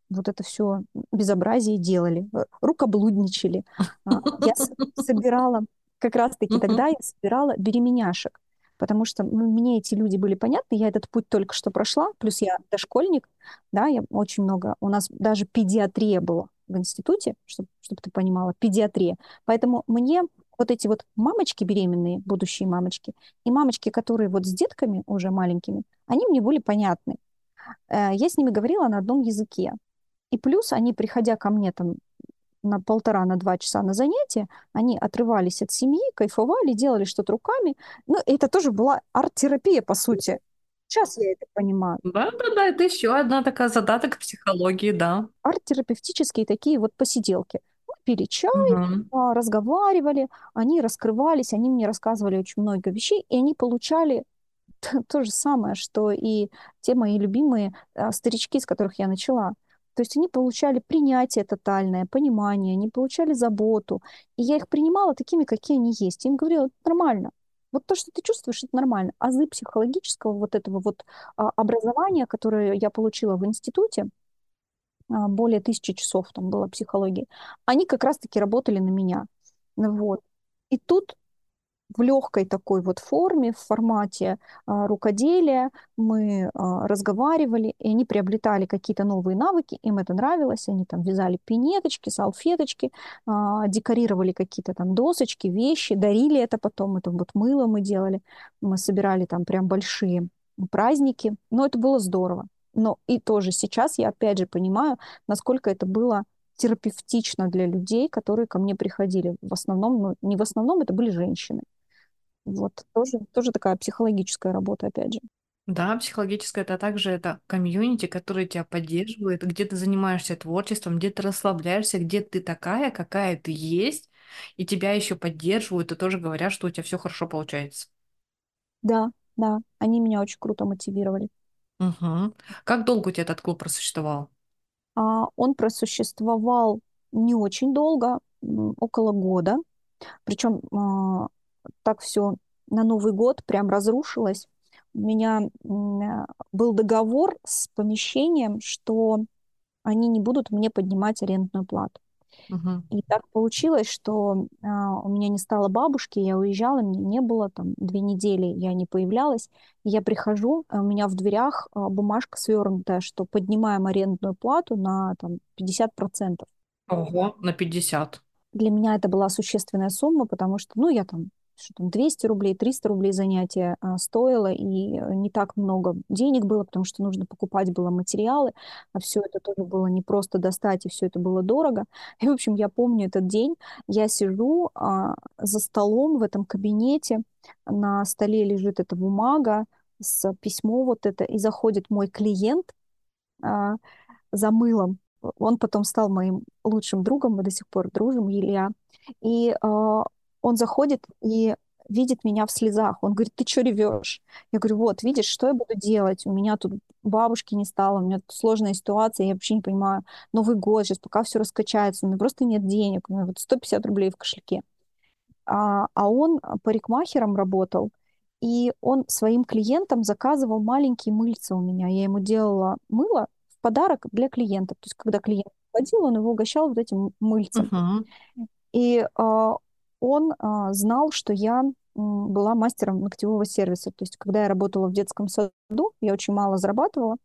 A: вот это все безобразие делали, э, рукоблудничали. А, я собирала, как раз-таки тогда я собирала беременяшек, потому что ну, мне эти люди были понятны, я этот путь только что прошла, плюс я дошкольник, да, я очень много, у нас даже педиатрия была в институте, чтобы, чтобы ты понимала, педиатрия. Поэтому мне вот эти вот мамочки беременные, будущие мамочки, и мамочки, которые вот с детками уже маленькими, они мне были понятны. Э, я с ними говорила на одном языке. И плюс они, приходя ко мне там на полтора, на два часа на занятия, они отрывались от семьи, кайфовали, делали что-то руками. Ну, это тоже была арт-терапия, по сути. Сейчас я это понимаю.
B: Да-да-да, это еще одна такая задаток психологии, да.
A: Арт-терапевтические такие вот посиделки пили чай, угу. разговаривали, они раскрывались, они мне рассказывали очень много вещей, и они получали то же самое, что и те мои любимые а, старички, с которых я начала. То есть они получали принятие тотальное, понимание, они получали заботу. И я их принимала такими, какие они есть. Я им говорила, это нормально. Вот то, что ты чувствуешь, это нормально. Азы психологического вот этого вот а, образования, которое я получила в институте, более тысячи часов там было психологии, они как раз-таки работали на меня. Вот. И тут в легкой такой вот форме, в формате а, рукоделия мы а, разговаривали, и они приобретали какие-то новые навыки, им это нравилось, они там вязали пинеточки, салфеточки, а, декорировали какие-то там досочки, вещи, дарили это потом, это вот мыло мы делали, мы собирали там прям большие праздники, но это было здорово. Но и тоже сейчас я опять же понимаю, насколько это было терапевтично для людей, которые ко мне приходили. В основном, ну, не в основном, это были женщины. Вот тоже, тоже такая психологическая работа, опять же.
B: Да, психологическая это также это комьюнити, которое тебя поддерживает, где ты занимаешься творчеством, где ты расслабляешься, где ты такая, какая ты есть, и тебя еще поддерживают и тоже говорят, что у тебя все хорошо получается.
A: Да, да, они меня очень круто мотивировали.
B: Угу. Как долго у тебя этот клуб просуществовал?
A: А, он просуществовал не очень долго, около года. Причем а, так все на Новый год прям разрушилось. У меня был договор с помещением, что они не будут мне поднимать арендную плату.
B: Мгм.
A: И так получилось, что а, у меня не стало бабушки, я уезжала, меня не было, там две недели я не появлялась. И я прихожу, а у меня в дверях а, бумажка свернутая, что поднимаем арендную плату на там, 50%.
B: Ого, на 50.
A: Для меня это была существенная сумма, потому что, ну, я там, что там, 200 рублей, 300 рублей занятие а, стоило, и э, не так много денег было, потому что нужно покупать было материалы, а все это тоже было не просто достать, и все это было дорого. И, в общем, я помню этот день, я сижу а, за столом в этом кабинете, на столе лежит эта бумага с письмо вот это, и заходит мой клиент а, за мылом, он потом стал моим лучшим другом, мы до сих пор дружим, Илья. И э, он заходит и видит меня в слезах. Он говорит, ты что ревешь? Я говорю, вот, видишь, что я буду делать? У меня тут бабушки не стало, у меня тут сложная ситуация, я вообще не понимаю. Новый год, сейчас пока все раскачается, у меня просто нет денег, у меня вот 150 рублей в кошельке. А, а он парикмахером работал, и он своим клиентам заказывал маленькие мыльца у меня. Я ему делала мыло, подарок для клиентов. То есть, когда клиент ходил, он его угощал вот этим мыльцем.
B: Мгм.
A: И а, он а, знал, что я была мастером ногтевого сервиса. То есть, когда я работала в детском саду, я очень мало зарабатывала.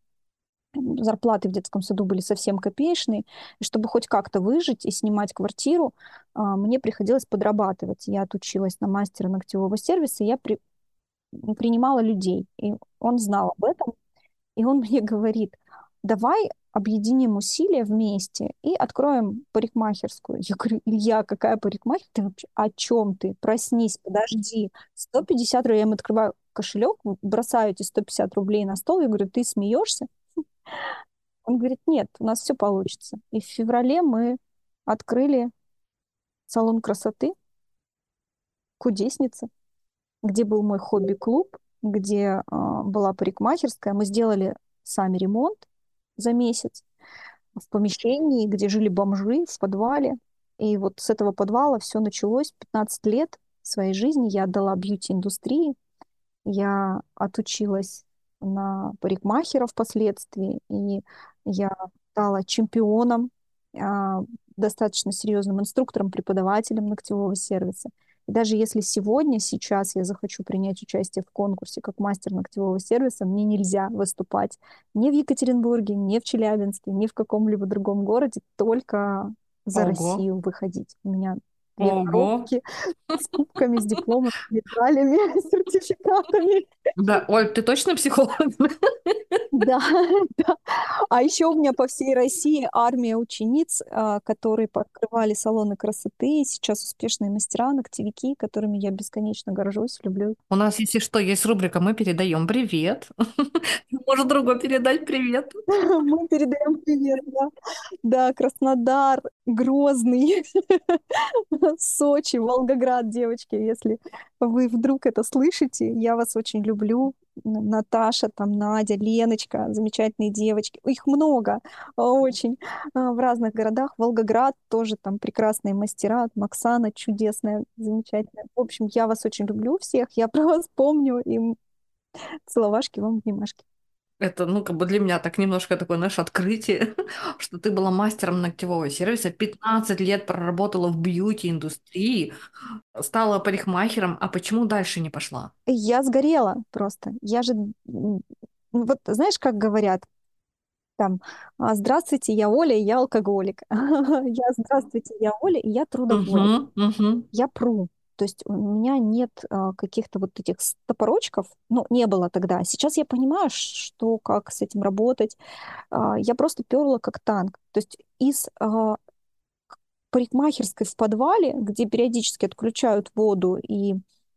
A: Зарплаты в детском саду были совсем копеечные. И чтобы хоть как-то выжить и снимать квартиру, а, мне приходилось подрабатывать. Я отучилась на мастера ногтевого сервиса, и я при- принимала людей. И он знал об этом. И он мне говорит, давай объединим усилия вместе и откроем парикмахерскую. Я говорю, Илья, какая парикмахер? Ты вообще о чем ты? Проснись, подожди. 150 рублей. Я ему открываю кошелек, бросаю эти 150 рублей на стол. Я говорю, ты смеешься? Он говорит, нет, у нас все получится. И в феврале мы открыли салон красоты, кудесница, где был мой хобби-клуб, где а, была парикмахерская. Мы сделали сами ремонт за месяц в помещении, где жили бомжи, в подвале. И вот с этого подвала все началось. 15 лет своей жизни я отдала бьюти-индустрии. Я отучилась на парикмахера впоследствии, и я стала чемпионом, а, достаточно серьезным инструктором, преподавателем ногтевого сервиса. И даже если сегодня, сейчас я захочу принять участие в конкурсе как мастер ногтевого сервиса, мне нельзя выступать ни в Екатеринбурге, ни в Челябинске, ни в каком-либо другом городе, только за
B: Ого.
A: Россию выходить. У меня. Коробки с кубками, с дипломами, с медалями, с сертификатами.
B: Да, Оль, ты точно психолог?
A: Да, да. А еще у меня по всей России армия учениц, а, которые открывали салоны красоты, и сейчас успешные мастера, ногтевики, которыми я бесконечно горжусь, люблю.
B: У нас, если что, есть рубрика «Мы передаем привет». Может, другу передать привет.
A: Мы передаем привет, да. Да, Краснодар, Грозный, Сочи, Волгоград, девочки, если вы вдруг это слышите, я вас очень люблю. Наташа, там Надя, Леночка, замечательные девочки. Их много, а, очень, а, в разных городах. Волгоград тоже там прекрасные мастера. Максана чудесная, замечательная. В общем, я вас очень люблю всех, я про вас помню, и целовашки вам, обнимашки.
B: Это, ну, как бы для меня так немножко такое, знаешь, открытие, что ты была мастером ногтевого сервиса, 15 лет проработала в бьюти-индустрии, стала парикмахером, а почему дальше не пошла?
A: Я сгорела просто. Я же, м, вот знаешь, как говорят, там, «А, здравствуйте, я Оля, я алкоголик. Я, здравствуйте, я Оля, и я трудоголик. Я пру. То есть у меня нет а, каких-то вот этих стопорочков, ну, не было тогда. Сейчас я понимаю, что, как с этим работать. А, Я просто перла как танк. То есть из а, парикмахерской в подвале, где периодически отключают воду и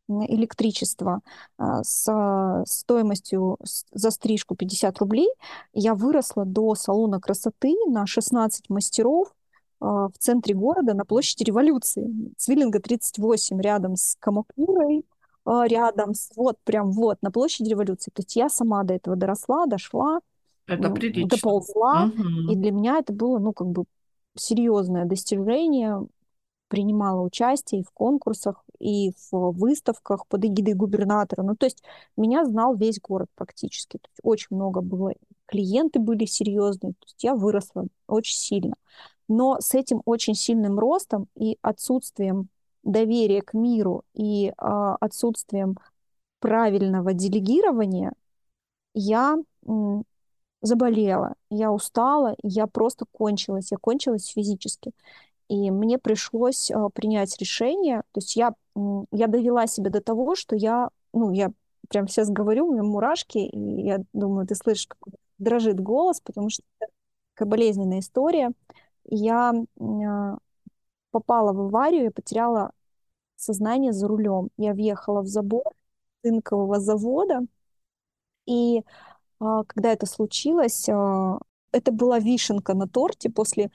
A: электричество а, с а, стоимостью за стрижку 50 рублей, я выросла до салона красоты на 16 мастеров в центре города на площади Революции. Цвиллинга 38, рядом с Камакурой, а, рядом с, вот, прям вот, на площади Революции. То есть я сама до этого доросла, дошла,
B: Это прилично.
A: доползла, и
B: Мгм.
A: для меня это было, ну, как бы серьезное достижение. Принимала участие и в конкурсах, и в выставках под эгидой губернатора. Ну, то есть меня знал весь город практически. То есть очень много было. Клиенты были серьезные. То есть я выросла очень сильно. Но с этим очень сильным ростом и отсутствием доверия к миру и а, отсутствием правильного делегирования я м, заболела, я устала, я просто кончилась, я кончилась физически. И мне пришлось а, принять решение, то есть я, м, я довела себя до того, что я, ну, я прям сейчас говорю, у меня мурашки, и я думаю, ты слышишь, как дрожит голос, потому что это болезненная история. Я а, попала в аварию, я потеряла сознание за рулем. Я въехала в забор цинкового завода, и а, когда это случилось, а, это была вишенка на торте после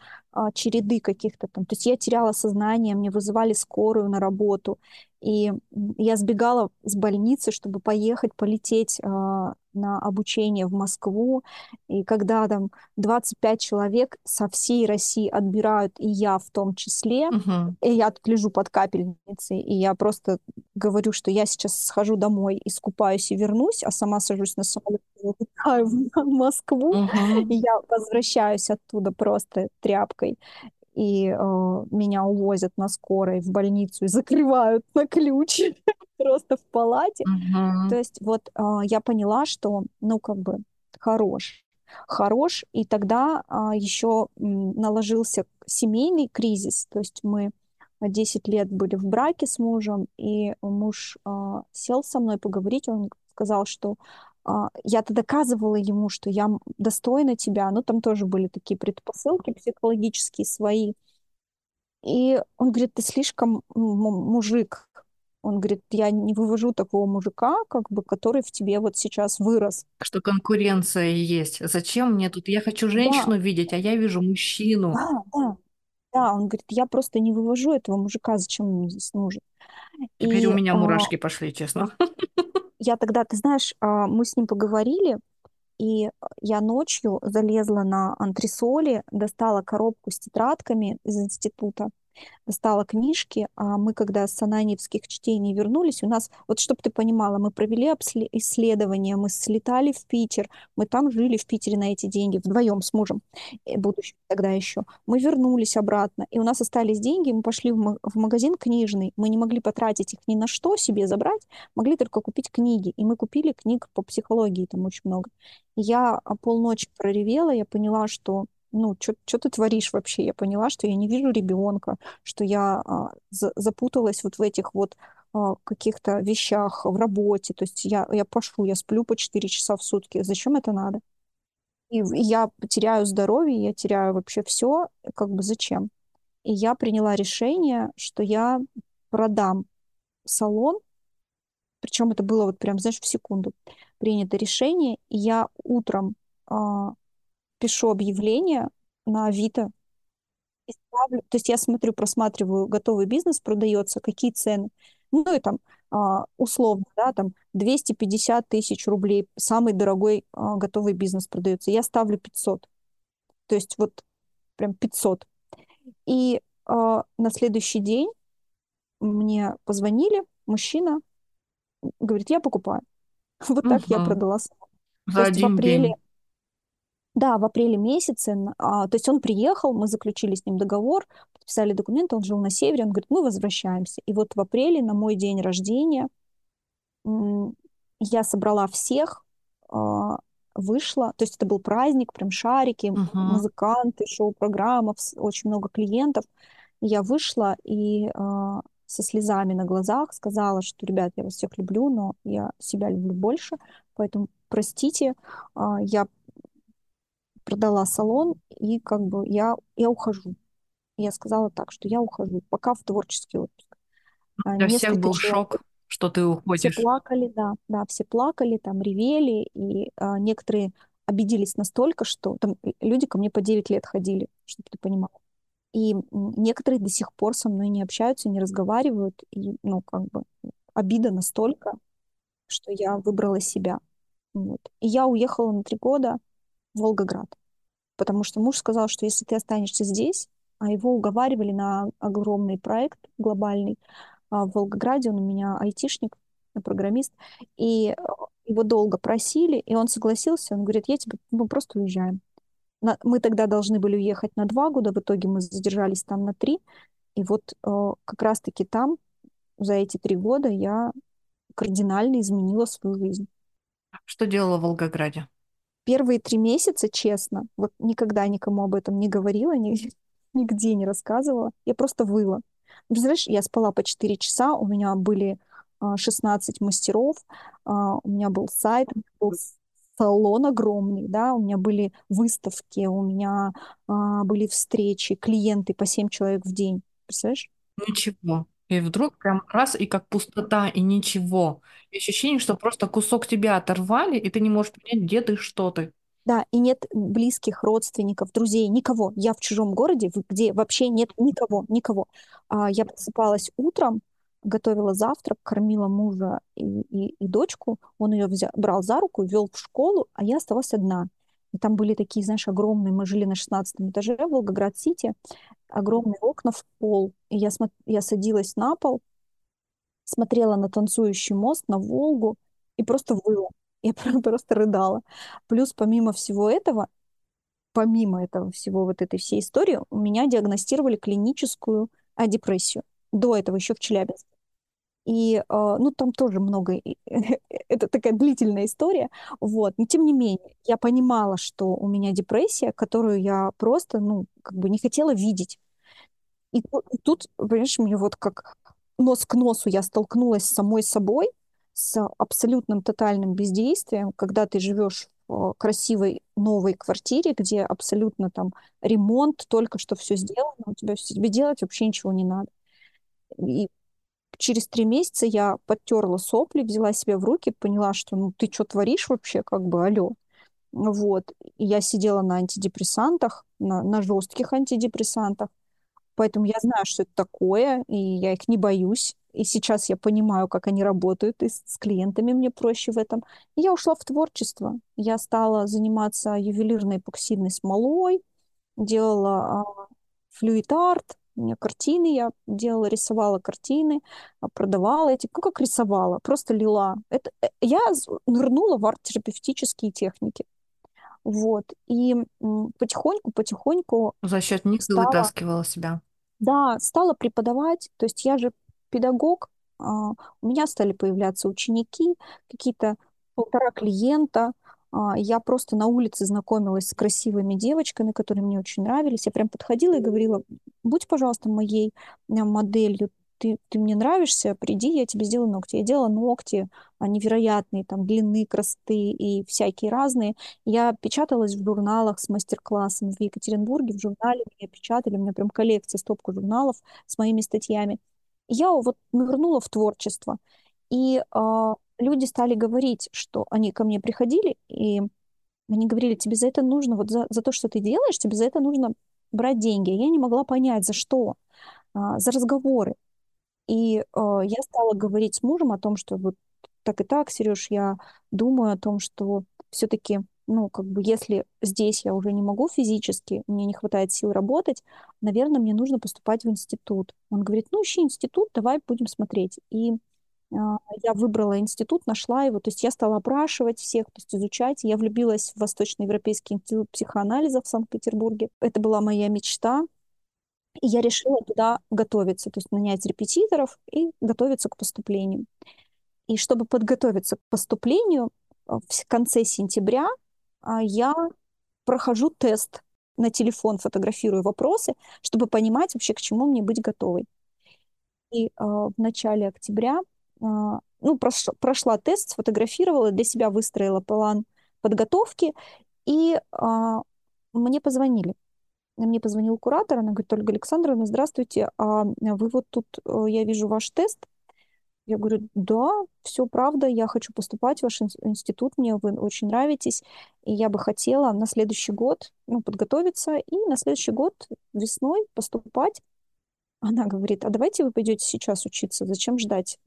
A: череды каких-то там. То есть я теряла сознание, мне вызывали скорую на работу, и я сбегала с больницы, чтобы поехать, полететь а, на обучение в Москву. И когда там 25 человек со всей России отбирают, и я в том числе,
B: Мгм.
A: и я тут лежу под капельницей, и я просто говорю, что я сейчас схожу домой, искупаюсь и вернусь, а сама сажусь на самолет и в Москву, и
B: Мгм.
A: я возвращаюсь оттуда просто тряпкой, и э, меня увозят на скорой в больницу и закрывают на ключ просто в палате. То
B: Мгм.
A: есть вот э, я поняла, что, ну, как бы, хорош, хорош, и тогда а, еще наложился семейный кризис, то есть мы 10 лет были в браке с мужем, и муж а, сел со мной поговорить, он сказал, что я-то доказывала ему, что я достойна тебя, но там тоже были такие предпосылки психологические свои. И он говорит, ты слишком мужик. Он говорит, я не вывожу такого мужика, как бы, который в тебе вот сейчас вырос.
B: Что конкуренция есть. Зачем мне тут? Я хочу
A: Да,
B: женщину видеть, а я вижу мужчину.
A: да, да, да. Он говорит, я просто не вывожу этого мужика, зачем он мне здесь нужен?
B: Теперь у
A: И
B: меня
A: а,
B: мурашки пошли, честно.
A: я тогда, ты знаешь, а, мы с ним поговорили, и я ночью залезла на антресоли, достала коробку с тетрадками из института, достала книжки, а мы когда с ананьевских чтений вернулись, у нас, вот чтобы ты понимала, мы провели исследования, мы слетали в Питер, мы там жили в Питере на эти деньги вдвоем с мужем, э, будущим тогда еще. Мы вернулись обратно, и у нас остались деньги, мы пошли в, ма- в магазин книжный, мы не могли потратить их ни на что себе забрать, могли только купить книги, и мы купили книг по психологии, там очень много. Я а, полночи проревела, я поняла, что ну, что ты творишь вообще? Я поняла, что я не вижу ребенка, что я а, за- запуталась вот в этих вот а, каких-то вещах в работе. То есть я, я пашу, я сплю по 4 часа в сутки. Зачем это надо? И я теряю здоровье, я теряю вообще все. Как бы зачем? И я приняла решение, что я продам салон, причем это было вот прям, знаешь, в секунду принято решение, и я утром а, пишу объявление на Авито, и ставлю, то есть я смотрю, просматриваю, готовый бизнес продается, какие цены. Ну и там а, условно, да, там 250 тысяч рублей, самый дорогой а, готовый бизнес продается. Я ставлю 500. То есть вот прям 500. И а, на следующий день мне позвонили, мужчина говорит, я покупаю. Вот так я продала салон. То
B: За
A: есть в
B: один
A: апреле
B: день.
A: Да, в апреле месяце, а, то есть он приехал, мы заключили с ним договор, подписали документы, он жил на севере, он говорит, мы возвращаемся. И вот в апреле, на мой день рождения, я собрала всех, а, вышла, то есть это был праздник, прям шарики,
B: Мгм.
A: музыканты, шоу-программа, очень много клиентов. Я вышла и а, со слезами на глазах сказала, что, ребят, я вас всех люблю, но я себя люблю больше, поэтому простите, а, я продала салон, и как бы я, я ухожу. Я сказала так, что я ухожу, пока в творческий отпуск. А
B: Для всех
A: Несколько
B: был
A: человек,
B: шок, что ты
A: все
B: уходишь.
A: плакали, да, да, все плакали, там ревели, и а, некоторые обиделись настолько, что там люди ко мне по 9 лет ходили, чтобы ты понимал. И некоторые до сих пор со мной не общаются, не разговаривают, и, ну, как бы обида настолько, что я выбрала себя. Вот. И я уехала на три года Волгоград. Потому что муж сказал, что если ты останешься здесь, а его уговаривали на огромный проект глобальный, а в Волгограде он у меня айтишник, программист, и его долго просили, и он согласился, он говорит, я тебе, мы просто уезжаем. На- мы тогда должны были уехать на два года, в итоге мы задержались там на три. И вот э, как раз-таки там за эти три года я кардинально изменила свою жизнь.
B: Что делала в Волгограде?
A: Первые три месяца, честно, вот никогда никому об этом не говорила, ни- нигде не рассказывала. Я просто выла. Представляешь, я спала по 4 часа, у меня были а, 16 мастеров, а, у меня был сайт, у меня был салон огромный, да, у меня были выставки, у меня а, были встречи, клиенты по 7 человек в день. Представляешь?
B: Ничего. И вдруг прям раз, и как пустота, и ничего. И ощущение, что просто кусок тебя оторвали, и ты не можешь понять, где ты, что ты.
A: Да, и нет близких родственников, друзей, никого. Я в чужом городе, где вообще нет никого, никого. А, я просыпалась утром, готовила завтрак, кормила мужа и, и, и дочку. Он ее взял, брал за руку, вел в школу, а я оставалась одна. И там были такие, знаешь, огромные, мы жили на шестнадцатом этаже в Волгоград-Сити, огромные окна в пол. И я, смо- я садилась на пол, смотрела на танцующий мост, на Волгу и просто выла. Я про- просто рыдала. Плюс помимо всего этого, помимо этого всего, вот этой всей истории, у меня диагностировали клиническую а, депрессию. До этого еще в Челябинске. И, э, ну, там тоже много, это такая длительная история, вот. Но тем не менее, я понимала, что у меня депрессия, которую я просто, ну, как бы не хотела видеть. И, ту- и тут, понимаешь, мне вот как нос к носу я столкнулась с самой собой, с абсолютным тотальным бездействием, когда ты живешь в э, красивой новой квартире, где абсолютно там ремонт, только что все сделано, у тебя тебе делать вообще ничего не надо. И через три месяца я подтерла сопли, взяла себя в руки, поняла, что ну ты что творишь вообще, как бы, алло. Вот. И я сидела на антидепрессантах, на, на жестких антидепрессантах. Поэтому я знаю, что это такое, и я их не боюсь. И сейчас я понимаю, как они работают, и с с клиентами мне проще в этом. И я ушла в творчество. Я стала заниматься ювелирной эпоксидной смолой, делала а, флюид-арт, у меня картины я делала, рисовала картины, а, продавала эти, ну как рисовала, просто лила. Это, э, я нырнула в арт-терапевтические техники. Вот. И потихоньку-потихоньку
B: За счет них ты
A: стала
B: вытаскивала себя.
A: да, стала преподавать, то есть я же педагог, а, у меня стали появляться ученики, какие-то полтора клиента, я просто на улице знакомилась с красивыми девочками, которые мне очень нравились, я прям подходила и говорила, будь, пожалуйста, моей э, моделью, ты, ты мне нравишься, приди, я тебе сделаю ногти. Я делала ногти а, невероятные, там, длины, красоты и всякие разные. Я печаталась в журналах с мастер-классами в Екатеринбурге, в журнале меня печатали, у меня прям коллекция, стопка журналов с моими статьями. Я вот нырнула в творчество. И а, люди стали говорить, что они ко мне приходили, и они говорили, тебе за это нужно, вот за, за то, что ты делаешь, тебе за это нужно брать деньги. Я не могла понять, за что, а, за разговоры. И э, я стала говорить с мужем о том, что вот так и так, Сереж, я думаю о том, что все-таки, ну, как бы, если здесь я уже не могу физически, мне не хватает сил работать, наверное, мне нужно поступать в институт. Он говорит, ну, ищи институт, давай будем смотреть. И я выбрала институт, нашла его, то есть я стала опрашивать всех, то есть изучать. Я влюбилась в Восточноевропейский институт психоанализа в Санкт-Петербурге. Это была моя мечта. И я решила туда готовиться, то есть нанять репетиторов и готовиться к поступлению. И чтобы подготовиться к поступлению, а, в конце сентября а, я прохожу тест на телефон, фотографирую вопросы, чтобы понимать вообще, к чему мне быть готовой. И а, в начале октября, а, ну, прош- прошла тест, сфотографировала, для себя выстроила план подготовки, и а, мне позвонили. Мне позвонил куратор, она говорит, Ольга Александровна, здравствуйте, а вы вот тут, э, я вижу ваш тест. Я говорю, да, все правда, я хочу поступать в ваш ин- институт, мне вы очень нравитесь, и я бы хотела на следующий год, ну, подготовиться, и на следующий год весной поступать. Она говорит, а давайте вы пойдете сейчас учиться, зачем ждать?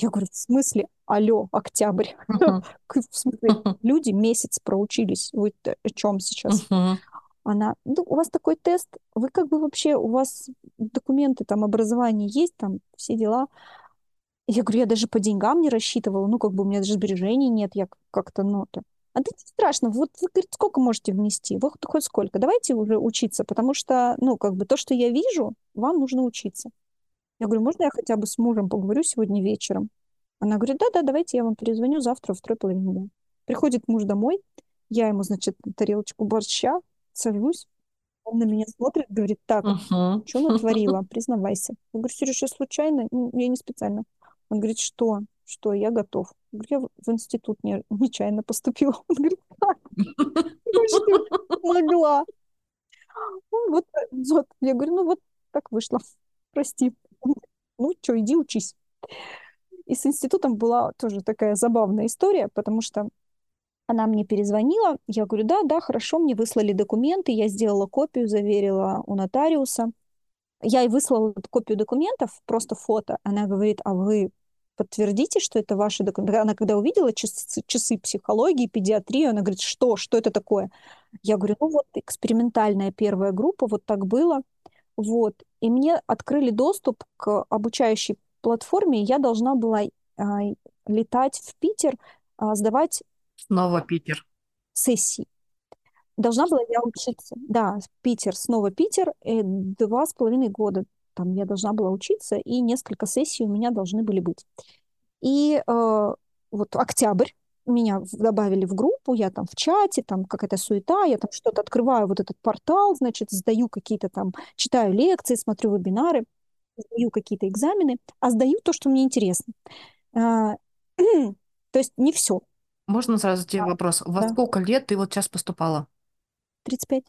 A: Я говорю, в смысле? Алло, октябрь. В смысле, люди месяц проучились. Вы о чем сейчас? Она, ну, у вас такой тест, вы как бы вообще, у вас документы, там, образование есть, там, все дела. Я говорю, я даже по деньгам не рассчитывала, ну, как бы у меня даже сбережений нет, я как-то, ну, это. А да не страшно, вот вы, говорит, сколько можете внести? Вы хоть сколько? Давайте уже учиться, потому что, ну, как бы то, что я вижу, вам нужно учиться. Я говорю, можно я хотя бы с мужем поговорю сегодня вечером? Она говорит, да-да, давайте я вам перезвоню завтра во второй половине дня. Приходит муж домой, я ему, значит, тарелочку борща, сажусь, он на меня смотрит, говорит, так,
B: Мгм.
A: что натворила, признавайся. Я говорю, Сереж, я случайно, я не специально. Он говорит, что? Что, я готов. Я говорю, я в в институт не, нечаянно поступила. Он говорит, как? Ну могла? Ну, вот, вот. Я говорю, ну вот так вышло. Прости. Ну что, иди учись. И с институтом была тоже такая забавная история, потому что она мне перезвонила, я говорю, да, да, хорошо, мне выслали документы, я сделала копию, заверила у нотариуса. Я ей выслала копию документов, просто фото. Она говорит, а вы подтвердите, что это ваши документы? Она когда увидела часы, часы психологии, педиатрии, она говорит, что, что это такое? Я говорю, ну вот экспериментальная первая группа, вот так было. Вот. И мне открыли доступ к обучающей платформе, и я должна была а, летать в Питер, а, сдавать
B: Снова Питер.
A: сессии. Должна была я учиться. Да, Питер, снова Питер. И два с половиной года там я должна была учиться, и несколько сессий у меня должны были быть. И э, вот октябрь, меня добавили в группу, я там в чате, там какая-то суета, я там что-то открываю, вот этот портал, значит, сдаю какие-то там, читаю лекции, смотрю вебинары, сдаю какие-то экзамены, а сдаю то, что мне интересно. А, То есть не все.
B: Можно сразу тебе
A: Да,
B: вопрос? Во
A: да.
B: сколько лет ты вот сейчас поступала?
A: 35.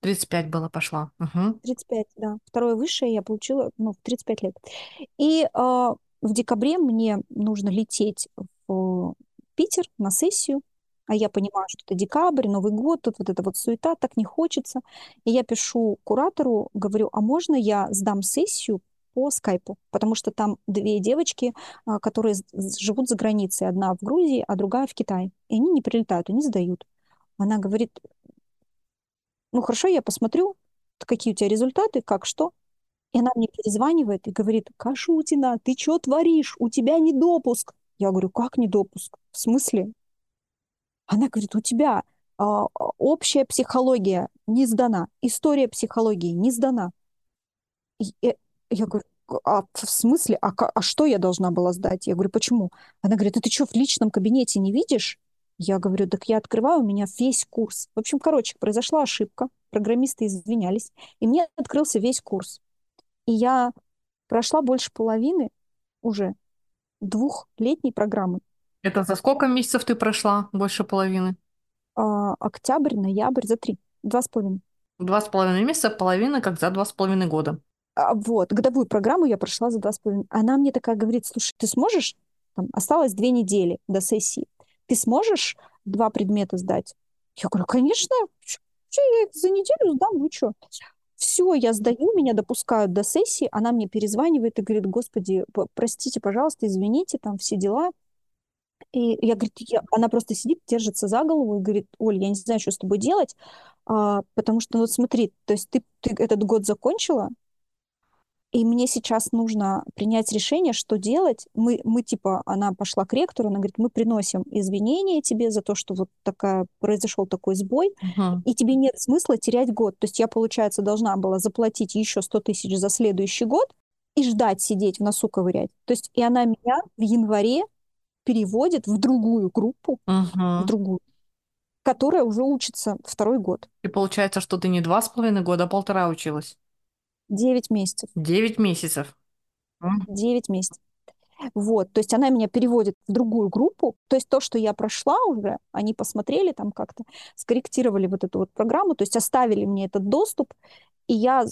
B: 35 было, пошла. Угу.
A: 35, да. Второе высшее я получила, ну, в 35 лет. И а, в декабре мне нужно лететь в Питер на сессию, а я понимаю, что это декабрь, Новый год, тут вот эта вот суета, так не хочется. И я пишу куратору, говорю, а можно я сдам сессию по скайпу? Потому что там две девочки, а, которые живут за границей. Одна в Грузии, а другая в Китае. И они не прилетают, они сдают. Она говорит, ну хорошо, я посмотрю, какие у тебя результаты, как что. И она мне перезванивает и говорит, Кашутина, ты что творишь? У тебя не допуск. Я говорю, как не допуск? В смысле? Она говорит, у тебя а, общая психология не сдана, история психологии не сдана. И, э, я говорю, а в смысле? А, а что я должна была сдать? Я говорю, почему? Она говорит, а ты что, в личном кабинете не видишь? Я говорю, так я открываю, у меня весь курс. В общем, короче, произошла ошибка, программисты извинялись, и мне открылся весь курс. И я прошла больше половины уже двухлетней программы.
B: Это за сколько месяцев ты прошла? Больше половины?
A: А, октябрь, ноябрь, за три, два с половиной.
B: Два с половиной месяца, половина, как за два с половиной года.
A: А, вот, годовую программу я прошла за два с половиной. Она мне такая говорит, слушай, ты сможешь, там, осталось две недели до сессии, ты сможешь два предмета сдать? Я говорю, конечно, что я их за неделю сдам, вы что? Все, я сдаю, меня допускают до сессии, она мне перезванивает и говорит, господи, простите, пожалуйста, извините, там все дела. И я, говорит, я- она просто сидит, держится за голову и говорит, Оль, я не знаю, что с тобой делать, а, потому что, ну, вот смотри, то есть ты, ты этот год закончила, и мне сейчас нужно принять решение, что делать. Мы, мы типа, она пошла к ректору, она говорит, мы приносим извинения тебе за то, что вот такая, произошел такой сбой,
B: Угу.
A: и тебе нет смысла терять год. То есть я, получается, должна была заплатить еще 100 тысяч за следующий год и ждать сидеть, в носу ковырять. То есть и она меня в январе переводит в другую группу, в
B: Угу.
A: другую, которая уже учится второй год.
B: И получается, что ты не два с половиной года, а полтора училась.
A: 9 месяцев.
B: Девять месяцев.
A: 9 месяцев. Вот, то есть она меня переводит в другую группу. То есть то, что я прошла уже, они посмотрели там как-то, скорректировали вот эту вот программу, то есть оставили мне этот доступ. И я,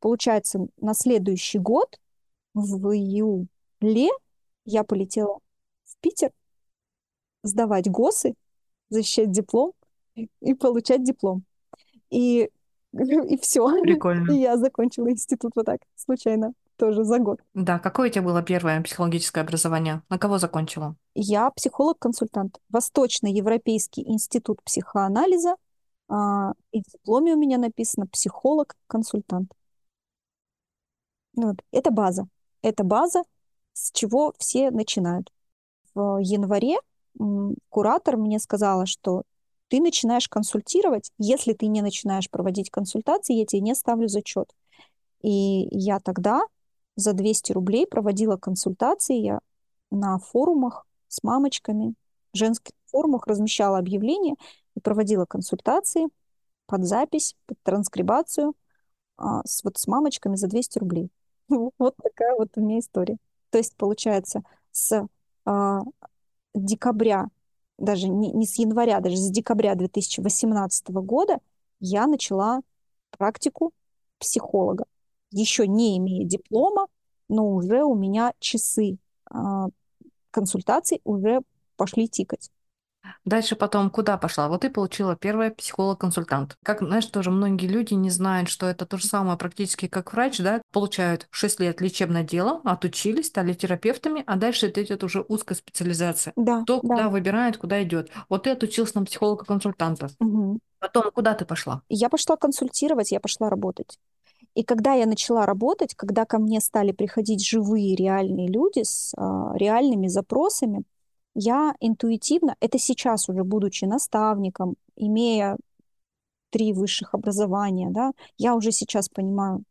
A: получается, на следующий год, в июле, я полетела в Питер сдавать ГОСы, защищать диплом и получать диплом. И, и все. И
B: Прикольно.
A: я закончила институт вот так, случайно, тоже за год.
B: Да, какое у тебя было первое психологическое образование? На кого закончила?
A: Я психолог-консультант. Восточноевропейский институт психоанализа. а, И в дипломе у меня написано психолог-консультант. Вот. Это база. Это база, с чего все начинают. В январе куратор мне сказала, что ты начинаешь консультировать. Если ты не начинаешь проводить консультации, я тебе не ставлю зачет. И я тогда за 200 рублей проводила консультации я на форумах с мамочками, в женских форумах размещала объявления и проводила консультации под запись, под транскрибацию а, с, вот с мамочками за 200 рублей. Вот такая вот у меня история. То есть, получается, с а, декабря, даже не, не с января, даже с декабря 2018 года я начала практику психолога. Еще не имея диплома, но уже у меня часы а, консультаций уже пошли тикать.
B: Дальше потом куда пошла? Вот ты получила первое психолог-консультант. Как, знаешь, тоже многие люди не знают, что это то же самое практически как врач, да, получают 6 лет лечебное дело, отучились, стали терапевтами, а дальше это идет уже узкая специализация.
A: Да,
B: Кто
A: да.
B: куда выбирает, куда идет. Вот ты отучился на психолога-консультанта.
A: Угу.
B: Потом куда ты пошла?
A: Я пошла консультировать, я пошла работать. И когда я начала работать, когда ко мне стали приходить живые реальные люди с а, реальными запросами, я интуитивно, это сейчас уже будучи наставником, имея три высших образования, да, я уже сейчас понимаю,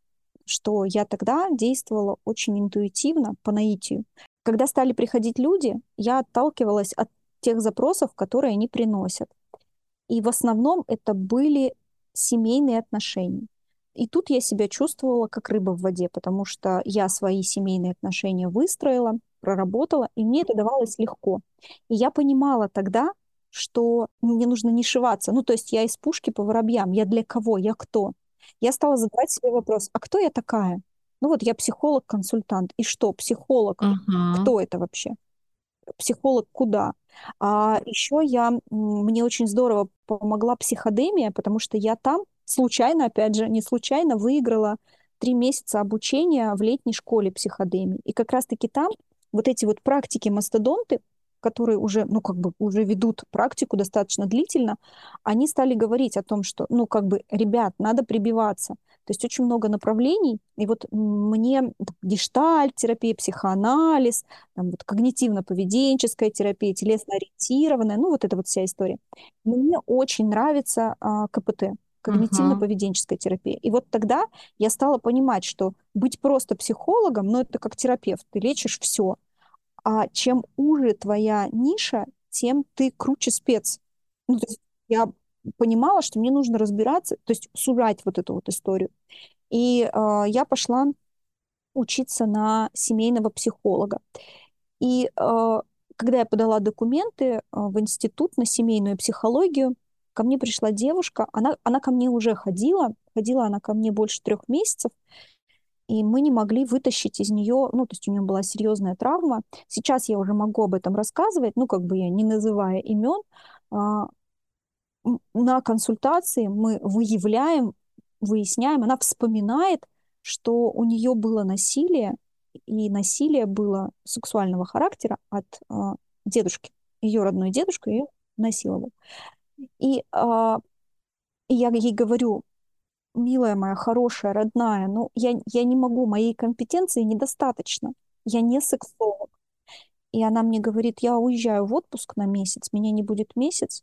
A: что я тогда действовала очень интуитивно, по наитию. Когда стали приходить люди, я отталкивалась от тех запросов, которые они приносят. И в основном это были семейные отношения. И тут я себя чувствовала как рыба в воде, потому что я свои семейные отношения выстроила, проработала, и мне это давалось легко. И я понимала тогда, что мне нужно не шиваться. Ну, то есть я из пушки по воробьям. Я для кого? Я кто? Я стала задавать себе вопрос, а кто я такая? Ну вот я психолог-консультант. И что, психолог?
B: Угу.
A: Кто это вообще? Психолог куда? А еще я, мне очень здорово помогла психодемия, потому что я там случайно, опять же, не случайно выиграла три месяца обучения в летней школе психодемии. И как раз-таки там вот эти вот практики-мастодонты, которые уже, ну, как бы уже ведут практику достаточно длительно, они стали говорить о том, что, ну, как бы, ребят, надо прибиваться. То есть очень много направлений, и вот мне гештальт, терапия, психоанализ, там вот когнитивно-поведенческая терапия, телесно-ориентированная, ну, вот эта вот вся история. Мне очень нравится а, КПТ, когнитивно-поведенческая терапия. И вот тогда я стала понимать, что быть просто психологом, ну, это как терапевт, ты лечишь все. А чем уже твоя ниша, тем ты круче спец. Ну, то есть я понимала, что мне нужно разбираться, то есть сужать вот эту вот историю. И э, я пошла учиться на семейного психолога. И э, когда я подала документы э, в институт на семейную психологию, ко мне пришла девушка, она, она ко мне уже ходила, ходила она ко мне больше трех месяцев, и мы не могли вытащить из нее, ну, то есть у нее была серьезная травма. Сейчас я уже могу об этом рассказывать, ну, как бы я не называя имен. А, на консультации мы выявляем, выясняем, она вспоминает, что у нее было насилие, и насилие было сексуального характера от а, дедушки. Ее родной дедушка ее насиловал. И, а, я ей говорю, милая моя, хорошая, родная, ну я, я не могу, моей компетенции недостаточно. Я не сексолог. И она мне говорит, я уезжаю в отпуск на месяц, меня не будет месяц,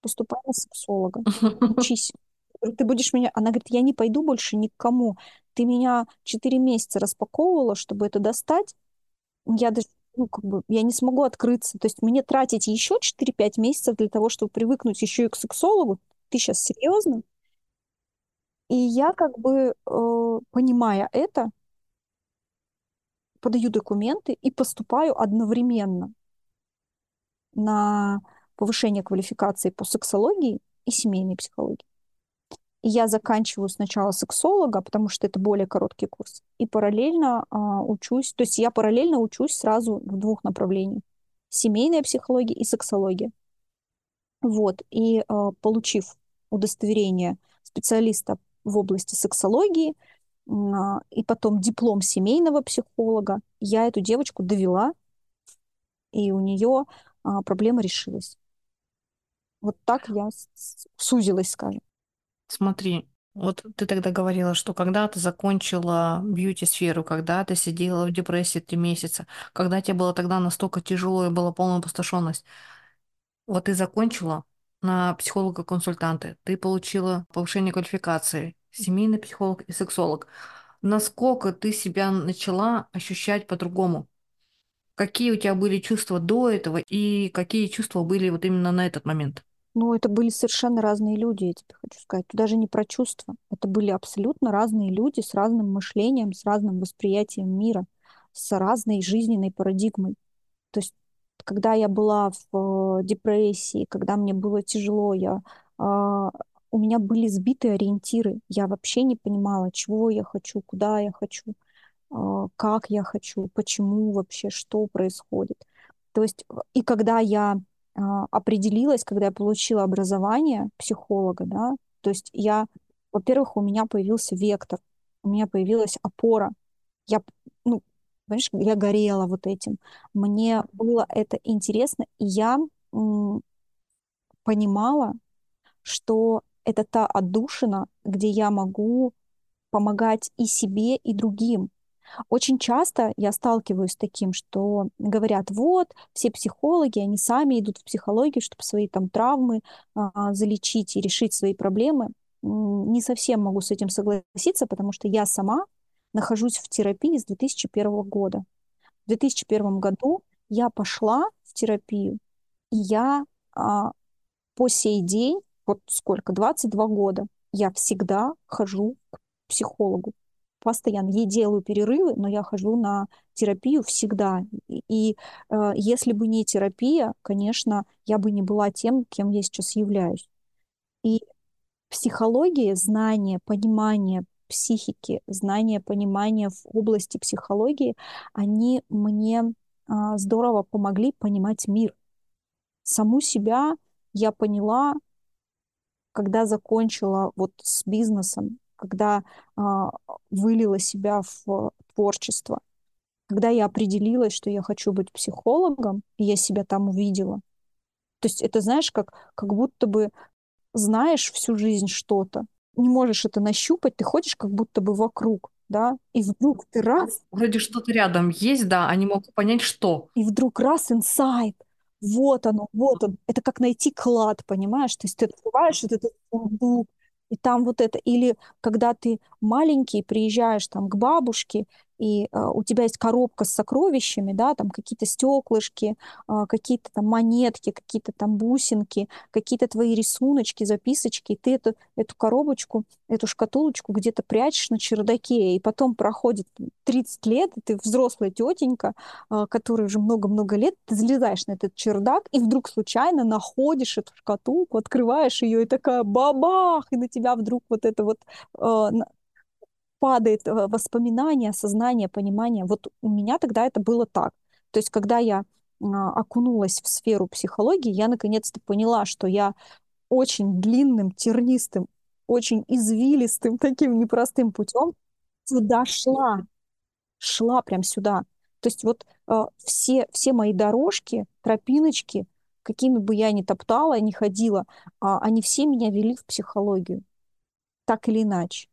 A: поступай на сексолога, учись. Ты будешь меня... Она говорит, я не пойду больше никому. Ты меня четыре месяца распаковывала, чтобы это достать. Я даже ну, как бы, я не смогу открыться. То есть мне тратить еще 4-5 месяцев для того, чтобы привыкнуть еще и к сексологу? Ты сейчас серьезно? И я как бы, э, понимая это, подаю документы и поступаю одновременно на повышение квалификации по сексологии и семейной психологии. Я заканчиваю сначала сексолога, потому что это более короткий курс, и параллельно а, учусь, то есть я параллельно учусь сразу в двух направлениях. Семейная психология и сексология. Вот, и а, получив удостоверение специалиста в области сексологии, а, и потом диплом семейного психолога, я эту девочку довела, и у нее а, проблема решилась. Вот так я сузилась, скажем.
B: Смотри, вот ты тогда говорила, что когда ты закончила бьюти-сферу, когда ты сидела в депрессии три месяца, когда тебе было тогда настолько тяжело и была полная опустошенность, вот ты закончила, на психолога-консультанта, ты получила повышение квалификации, семейный психолог и сексолог. Насколько ты себя начала ощущать по-другому? Какие у тебя были чувства до этого и какие чувства были вот именно на этот момент?
A: Ну, это были совершенно разные люди, я тебе хочу сказать. Тут даже не про чувства. Это были абсолютно разные люди с разным мышлением, с разным восприятием мира, с разной жизненной парадигмой. То есть, когда я была в э, депрессии, когда мне было тяжело, я, а, у меня были сбиты ориентиры. Я вообще не понимала, чего я хочу, куда я хочу, а, как я хочу, почему вообще, что происходит. То есть, э, и когда я определилась, когда я получила образование психолога, да, то есть я, во-первых, у меня появился вектор, у меня появилась опора. Я, ну, понимаешь, я горела вот этим. Мне было это интересно, и я понимала, что это та отдушина, где я могу помогать и себе, и другим. Очень часто я сталкиваюсь с таким, что говорят, вот, все психологи, они сами идут в психологию, чтобы свои там травмы а, залечить и решить свои проблемы. Не совсем могу с этим согласиться, потому что я сама нахожусь в терапии с 2001 года. В 2001 году я пошла в терапию, и я а, по сей день, вот сколько, 22 года, я всегда хожу к психологу постоянно. Я делаю перерывы, но я хожу на терапию всегда. И э, если бы не терапия, конечно, я бы не была тем, кем я сейчас являюсь. И психология, знание, понимание психики, знание, понимание в области психологии, они мне э, здорово помогли понимать мир. Саму себя я поняла, когда закончила вот с бизнесом, когда а, вылила себя в творчество, когда я определилась, что я хочу быть психологом, и я себя там увидела. То есть это, знаешь, как, как будто бы знаешь всю жизнь что-то, не можешь это нащупать, ты ходишь как будто бы вокруг, да, и вдруг ты раз...
B: Вроде что-то рядом есть, да, они могут понять, что.
A: И вдруг раз инсайт, вот оно, вот он. Это как найти клад, понимаешь? То есть ты открываешь вот этот сундук, и там вот это, или когда ты маленький, приезжаешь там к бабушке, и э, у тебя есть коробка с сокровищами, да, там какие-то стеклышки, э, какие-то там монетки, какие-то там бусинки, какие-то твои рисуночки, записочки, и ты эту, эту коробочку, эту шкатулочку где-то прячешь на чердаке, и потом проходит 30 лет, и ты взрослая тетенька, э, которая уже много-много лет, ты залезаешь на этот чердак, и вдруг случайно находишь эту шкатулку, открываешь ее, и такая бабах, и на тебя вдруг вот это вот падает э, воспоминание, сознание, понимание. Вот у меня тогда это было так. То есть, когда я а, окунулась в сферу психологии, я наконец-то поняла, что я очень длинным, тернистым, очень извилистым, таким непростым путем сюда шла, шла прям сюда. То есть вот э, все, все мои дорожки, тропиночки, какими бы я ни топтала, ни ходила, э, они все меня вели в психологию, так или иначе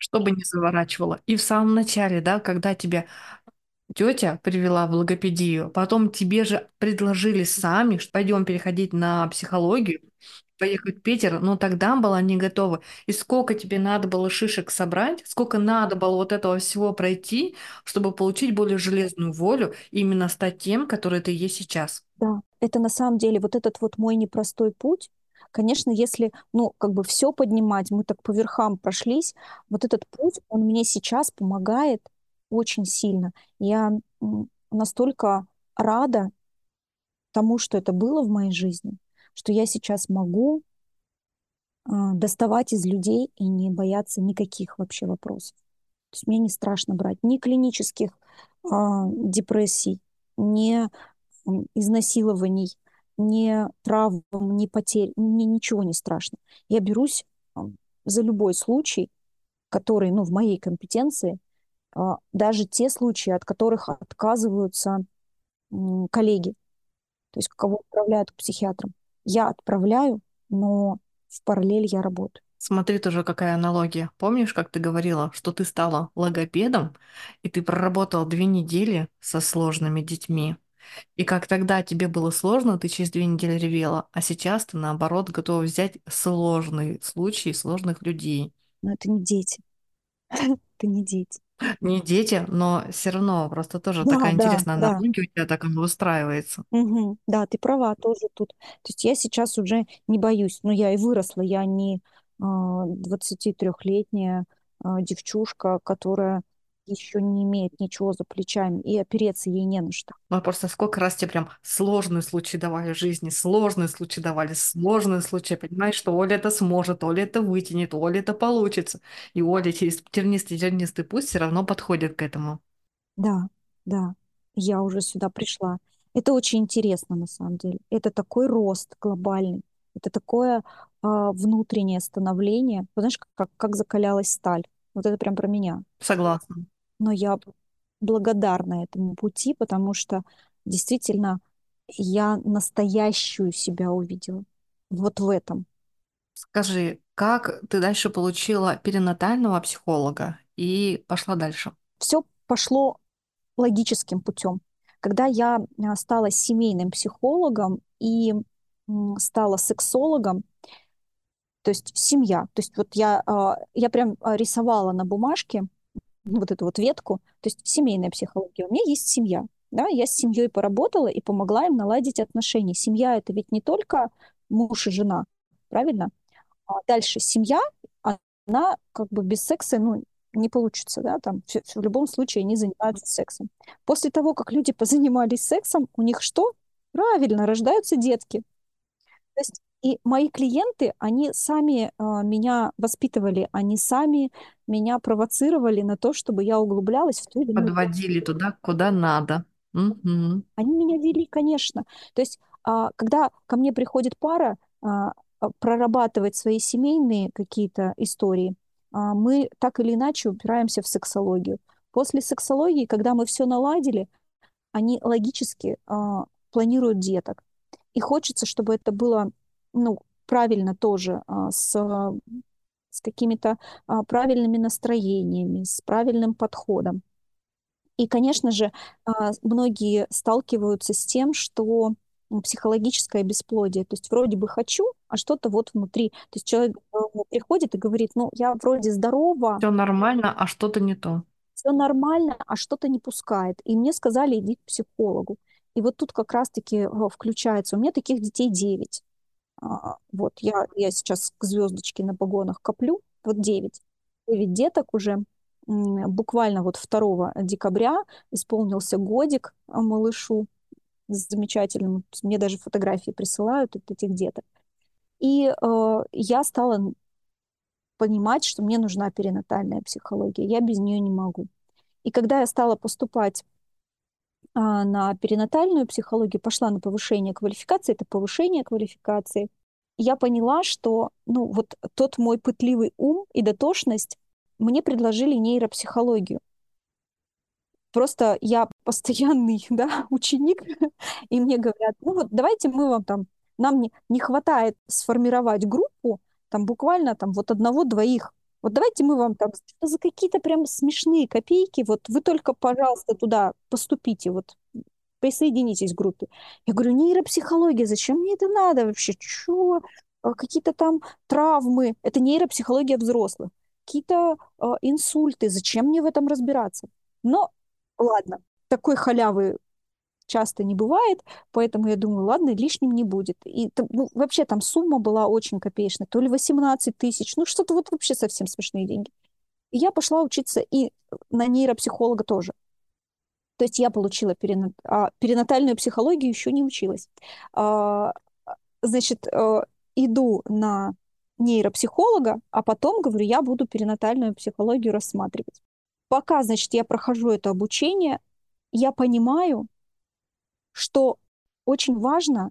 B: чтобы не заворачивало. И в самом начале, да, когда тебя тетя привела в логопедию, потом тебе же предложили сами, что пойдем переходить на психологию, поехать в Питер, но тогда была не готова. И сколько тебе надо было шишек собрать, сколько надо было вот этого всего пройти, чтобы получить более железную волю, и именно стать тем, который ты есть сейчас.
A: Да, это на самом деле вот этот вот мой непростой путь, Конечно, если, ну, как бы все поднимать, мы так по верхам прошлись, вот этот путь, он мне сейчас помогает очень сильно. Я настолько рада тому, что это было в моей жизни, что я сейчас могу э, доставать из людей и не бояться никаких вообще вопросов. То есть мне не страшно брать ни клинических э, депрессий, ни изнасилований, ни травм, ни потерь, мне ничего не страшно. Я берусь за любой случай, который, ну, в моей компетенции, а, даже те случаи, от которых отказываются коллеги, то есть кого отправляют к психиатрам. Я отправляю, но в параллель я работаю.
B: Смотри тоже, какая аналогия. Помнишь, как ты говорила, что ты стала логопедом, и ты проработала две недели со сложными детьми? И как тогда тебе было сложно, ты через две недели ревела, а сейчас ты, наоборот, готова взять сложные случаи сложных людей.
A: Но это не дети. Это не дети.
B: Не дети, но все равно просто тоже
A: Да,
B: такая
A: да,
B: интересная
A: да.
B: аналогия у тебя так оно выстраивается.
A: Мгм. Да, ты права тоже тут. То есть я сейчас уже не боюсь. Но я и выросла. Я не а, 23-летняя а, девчушка, которая еще не имеет ничего за плечами, и опереться ей не на что.
B: Ну, просто сколько раз тебе прям сложные случаи давали в жизни, сложные случаи давали, сложные случаи, понимаешь, что Оля это сможет, Оля это вытянет, Оля это получится. И Оля через тернистый-тернистый путь все равно подходит к этому.
A: Да, да, я уже сюда пришла. Это очень интересно на самом деле. Это такой рост глобальный. Это такое а, внутреннее становление. Знаешь, как, как закалялась сталь. Вот это прям про меня.
B: Согласна.
A: Но я благодарна этому пути, потому что действительно я настоящую себя увидела. Вот в этом.
B: Скажи, как ты дальше получила перинатального психолога и пошла дальше?
A: Все пошло логическим путем. Когда я а, стала семейным психологом и стала сексологом, то есть семья, то есть вот я, а, я прям а, рисовала на бумажке вот эту вот ветку, то есть семейная психология. У меня есть семья, да, я с семьей поработала и помогла им наладить отношения. Семья это ведь не только муж и жена, правильно? А дальше семья, она как бы без секса, ну, не получится, да, там в, любом случае они занимаются сексом. После того, как люди позанимались сексом, у них что? Правильно, рождаются детки. То есть и мои клиенты, они сами а, меня воспитывали, они сами меня провоцировали на то, чтобы я углублялась в ту или иную.
B: Подводили туда, куда надо. Мгм.
A: Они меня вели, конечно. То есть, а, когда ко мне приходит пара а, прорабатывать свои семейные какие-то истории, а, мы так или иначе упираемся в сексологию. После сексологии, когда мы все наладили, они логически а, планируют деток. И хочется, чтобы это было, ну, правильно тоже, а, с, а, с какими-то а, правильными настроениями, с правильным подходом. И, конечно же, многие сталкиваются с тем, что психологическое бесплодие. То есть вроде бы хочу, а что-то вот внутри. То есть человек приходит и говорит, ну, я вроде здорова,
B: Все нормально, а что-то не то.
A: все нормально, а что-то не пускает. И мне сказали, иди к психологу. И вот тут как раз-таки включается. У меня таких детей 9. Вот я, я сейчас к звездочке на погонах коплю. Вот 9. 9 деток уже. Буквально вот 2 декабря исполнился годик а, малышу замечательному. Мне даже фотографии присылают от этих деток. И э, я стала понимать, что мне нужна перинатальная психология. Я без нее не могу. И когда я стала поступать а, на перинатальную психологию, пошла на повышение квалификации, это повышение квалификации, я поняла, что ну, вот тот мой пытливый ум и дотошность мне предложили нейропсихологию. Просто я постоянный да, ученик, и мне говорят, ну вот давайте мы вам там, нам не, не хватает сформировать группу, там буквально там вот одного-двоих. Вот давайте мы вам там за какие-то прям смешные копейки, вот вы только, пожалуйста, туда поступите, вот присоединитесь к группе. Я говорю, нейропсихология, зачем мне это надо вообще? Чё? А, Какие-то там травмы, это нейропсихология взрослых. Какие-то а, инсульты, зачем мне в этом разбираться? Но ладно, такой халявы часто не бывает, поэтому я думаю, ладно, лишним не будет. И ну, вообще там сумма была очень копеечная, то ли 18 тысяч, ну что-то вот вообще совсем смешные деньги. И я пошла учиться и на нейропсихолога тоже. То есть я получила перинат... а, перинатальную психологию, еще не училась. А, значит, э, иду на нейропсихолога, а потом, говорю, я буду перинатальную психологию рассматривать. Пока, значит, я прохожу это обучение, я понимаю, что очень важно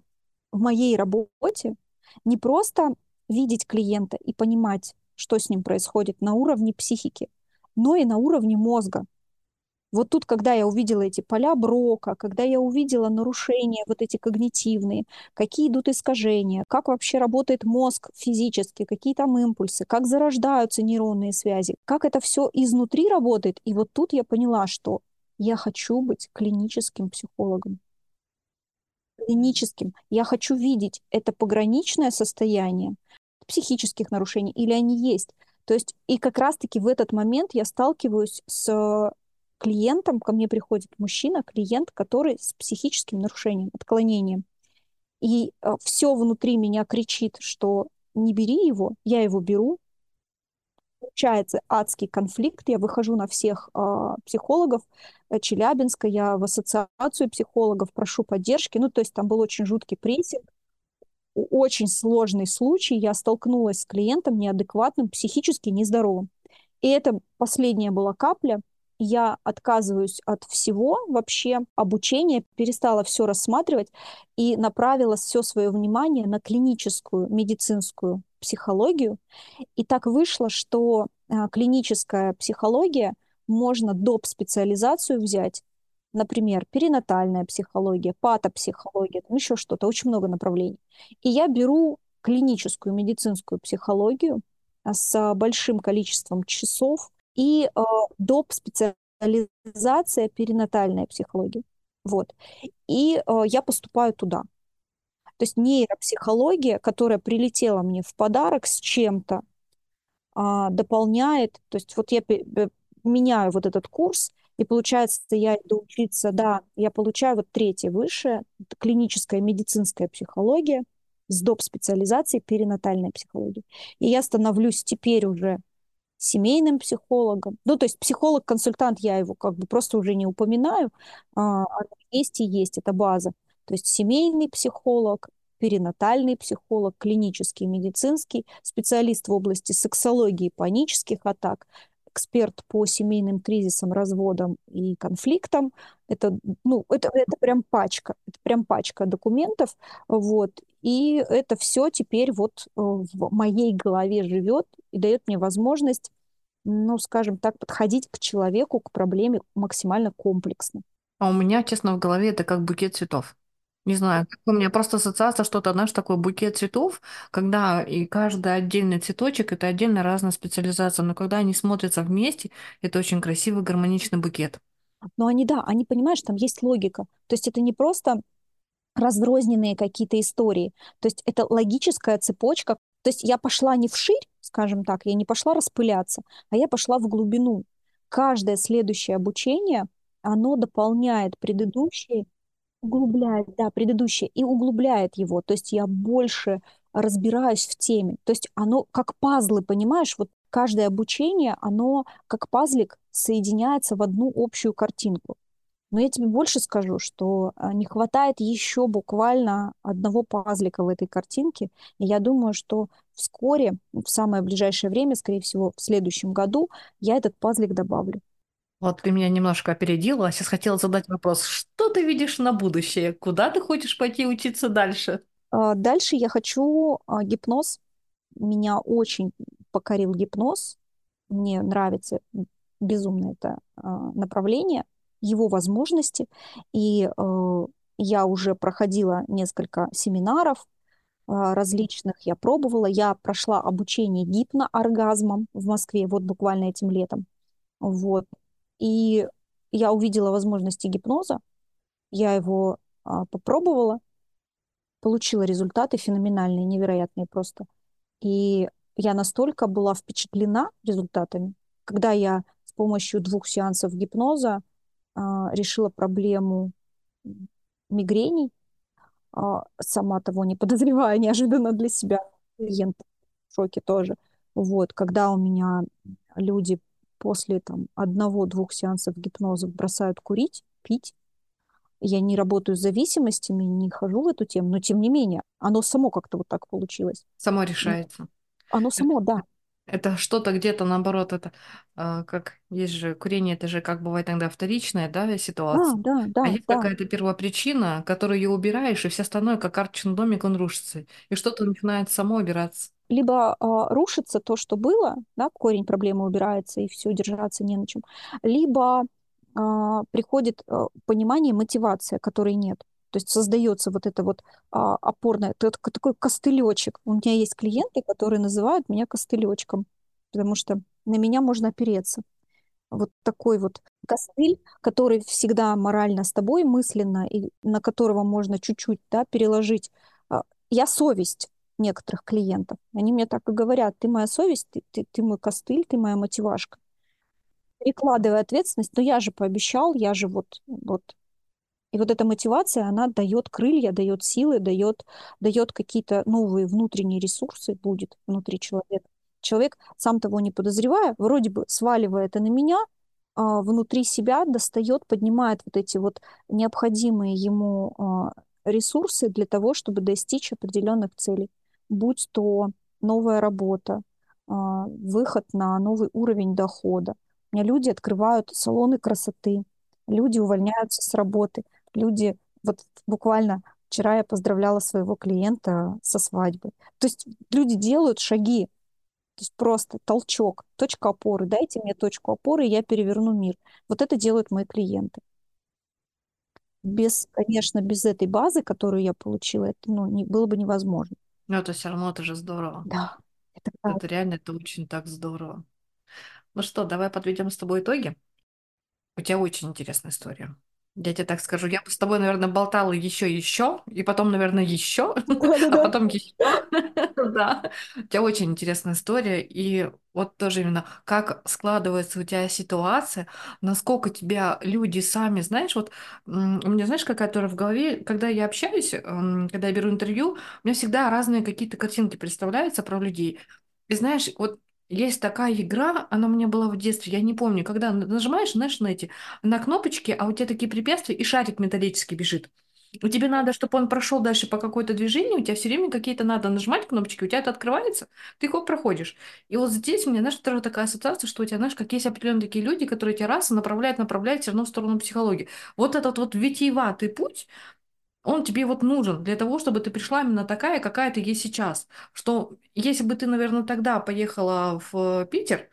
A: в моей работе не просто видеть клиента и понимать, что с ним происходит на уровне психики, но и на уровне мозга. Вот тут, когда я увидела эти поля Брока, когда я увидела нарушения вот эти когнитивные, какие идут искажения, как вообще работает мозг физически, какие там импульсы, как зарождаются нейронные связи, как это все изнутри работает. И вот тут я поняла, что я хочу быть клиническим психологом. Клиническим. Я хочу видеть, это пограничное состояние психических нарушений или они есть. То есть и как раз-таки в этот момент я сталкиваюсь с клиентом, ко мне приходит мужчина, клиент, который с психическим нарушением, отклонением. И э, все внутри меня кричит, что не бери его, я его беру. Получается адский конфликт, я выхожу на всех э, психологов. Челябинска, я в ассоциацию психологов прошу поддержки, ну то есть там был очень жуткий прессинг, очень сложный случай, я столкнулась с клиентом неадекватным, психически нездоровым. И это последняя была капля, я отказываюсь от всего вообще. Обучения, перестала все рассматривать и направила все свое внимание на клиническую медицинскую психологию. И так вышло, что а, клиническая психология можно доп. специализацию взять, например, перинатальная психология, патопсихология, там еще что-то, очень много направлений. И я беру клиническую медицинскую психологию а, с большим количеством часов, и э, доп. специализация перинатальная психология. Вот. И э, я поступаю туда. То есть нейропсихология, которая прилетела мне в подарок с чем-то, э, дополняет, то есть вот я меняю вот этот курс, и получается, я иду учиться, да, я получаю вот третье высшее, клиническая медицинская психология с доп. специализацией перинатальная психология. И я становлюсь теперь уже семейным психологом. Ну, то есть психолог-консультант, я его как бы просто уже не упоминаю, а, есть и есть, это база. То есть семейный психолог, перинатальный психолог, клинический, медицинский, специалист в области сексологии, панических атак, эксперт по семейным кризисам, разводам и конфликтам. Это, ну, это, это прям пачка, это прям пачка документов. Вот. И это все теперь вот э, в моей голове живет и дает мне возможность, ну, скажем так, подходить к человеку, к проблеме максимально комплексно.
B: А у меня, честно, в голове это как букет цветов. Не знаю, у меня просто ассоциация что-то, знаешь, такой букет цветов, когда и каждый отдельный цветочек это отдельно разная специализация, но когда они смотрятся вместе, это очень красивый гармоничный букет.
A: Но они, да, они, понимаешь, там есть логика. То есть это не просто разрозненные какие-то истории. То есть это логическая цепочка. То есть я пошла не вширь, скажем так, я не пошла распыляться, а я пошла в глубину. Каждое следующее обучение, оно дополняет предыдущие Углубляет, да, предыдущее, и углубляет его. То есть я больше разбираюсь в теме. То есть оно как пазлы, понимаешь? Вот каждое обучение, оно как пазлик соединяется в одну общую картинку. Но я тебе больше скажу, что а, не хватает еще буквально одного пазлика в этой картинке. И я думаю, что вскоре, в самое ближайшее время, скорее всего, в следующем году, я этот пазлик добавлю.
B: Вот ты меня немножко опередила, а сейчас хотела задать вопрос. Что ты видишь на будущее? Куда ты хочешь пойти учиться дальше?
A: А, дальше я хочу а, гипноз. Меня очень покорил гипноз. Мне нравится безумно это а, направление, его возможности. И я уже проходила несколько семинаров различных, я пробовала. Я прошла обучение гипнооргазмом в Москве вот буквально этим летом. Вот. И я увидела возможности гипноза, я его а, попробовала, получила результаты феноменальные, невероятные просто. И я настолько была впечатлена результатами, когда я с помощью двух сеансов гипноза а, решила проблему мигрений, а, сама того не подозревая неожиданно для себя, клиент в шоке тоже. Вот, когда у меня люди после там, одного-двух сеансов гипноза бросают курить, пить. Я не работаю с зависимостями, не хожу в эту тему, но тем не менее, оно само как-то вот так получилось.
B: Само решается.
A: Оно само, да.
B: Это что-то где-то наоборот, это э, как есть же курение, это же как бывает иногда вторичная, да, ситуация.
A: Да, да, да.
B: А есть
A: да.
B: какая-то первопричина, которую ее убираешь, и все остальное, как карточный домик, он рушится. И что-то начинает само убираться
A: либо э, рушится то, что было, да, корень проблемы убирается, и все, держаться не на чем, либо э, приходит э, понимание, мотивация, которой нет. То есть создается вот это вот а, опорное, такой костылечек. У меня есть клиенты, которые называют меня костылечком, потому что на меня можно опереться. Вот такой вот Костыль, который всегда морально с тобой, мысленно, и на которого можно чуть-чуть, да, переложить. А, Я совесть некоторых клиентов. Они мне так и говорят, ты моя совесть, ты, ты, ты мой костыль, ты моя мотивашка. Перекладывая ответственность, но я же пообещал, я же вот, вот. И вот эта мотивация, она дает крылья, дает силы, дает, дает какие-то новые внутренние ресурсы будет внутри человека. Человек, сам того не подозревая, вроде бы сваливая это на меня, а, внутри себя достает, поднимает вот эти вот необходимые ему а, ресурсы для того, чтобы достичь определенных целей. Будь то новая работа, а, выход на новый уровень дохода. У меня люди открывают салоны красоты, люди увольняются с работы, люди, вот буквально вчера я поздравляла своего клиента со свадьбой. То есть люди делают шаги, то есть просто толчок, точка опоры. Дайте мне точку опоры, и я переверну мир. Вот это делают мои клиенты. Без, конечно, без этой базы, которую я получила, это ну, не, было бы невозможно.
B: Но это все равно, это же здорово.
A: Да, это
B: Это
A: правда.
B: реально, это очень так здорово. Ну что, давай подведем с тобой итоги. У тебя очень интересная история. Я тебе так скажу, я бы с тобой, наверное, болтала еще еще, и потом, наверное, еще, а потом еще. Да. У тебя очень интересная история, и вот тоже именно как складывается у тебя ситуация, насколько тебя люди сами, знаешь, вот у меня, знаешь, какая то в голове, когда я общаюсь, м, когда я беру интервью, у меня всегда разные какие-то картинки представляются про людей. И знаешь, вот есть такая игра, она у меня была в детстве, я не помню, когда нажимаешь, знаешь, на эти на кнопочки, а у тебя такие препятствия, и шарик металлический бежит. У тебя надо, чтобы он прошел дальше по какой-то движению, у тебя все время какие-то надо нажимать кнопочки, у тебя это открывается, ты его проходишь. И вот здесь у меня, знаешь, тоже такая ассоциация, что у тебя, знаешь, как есть определенные такие люди, которые тебя раз и направляют, направляют все равно в сторону психологии. Вот этот вот витиеватый путь, он тебе вот нужен для того, чтобы ты пришла именно такая, какая ты есть сейчас. Что если бы ты, наверное, тогда поехала в Питер,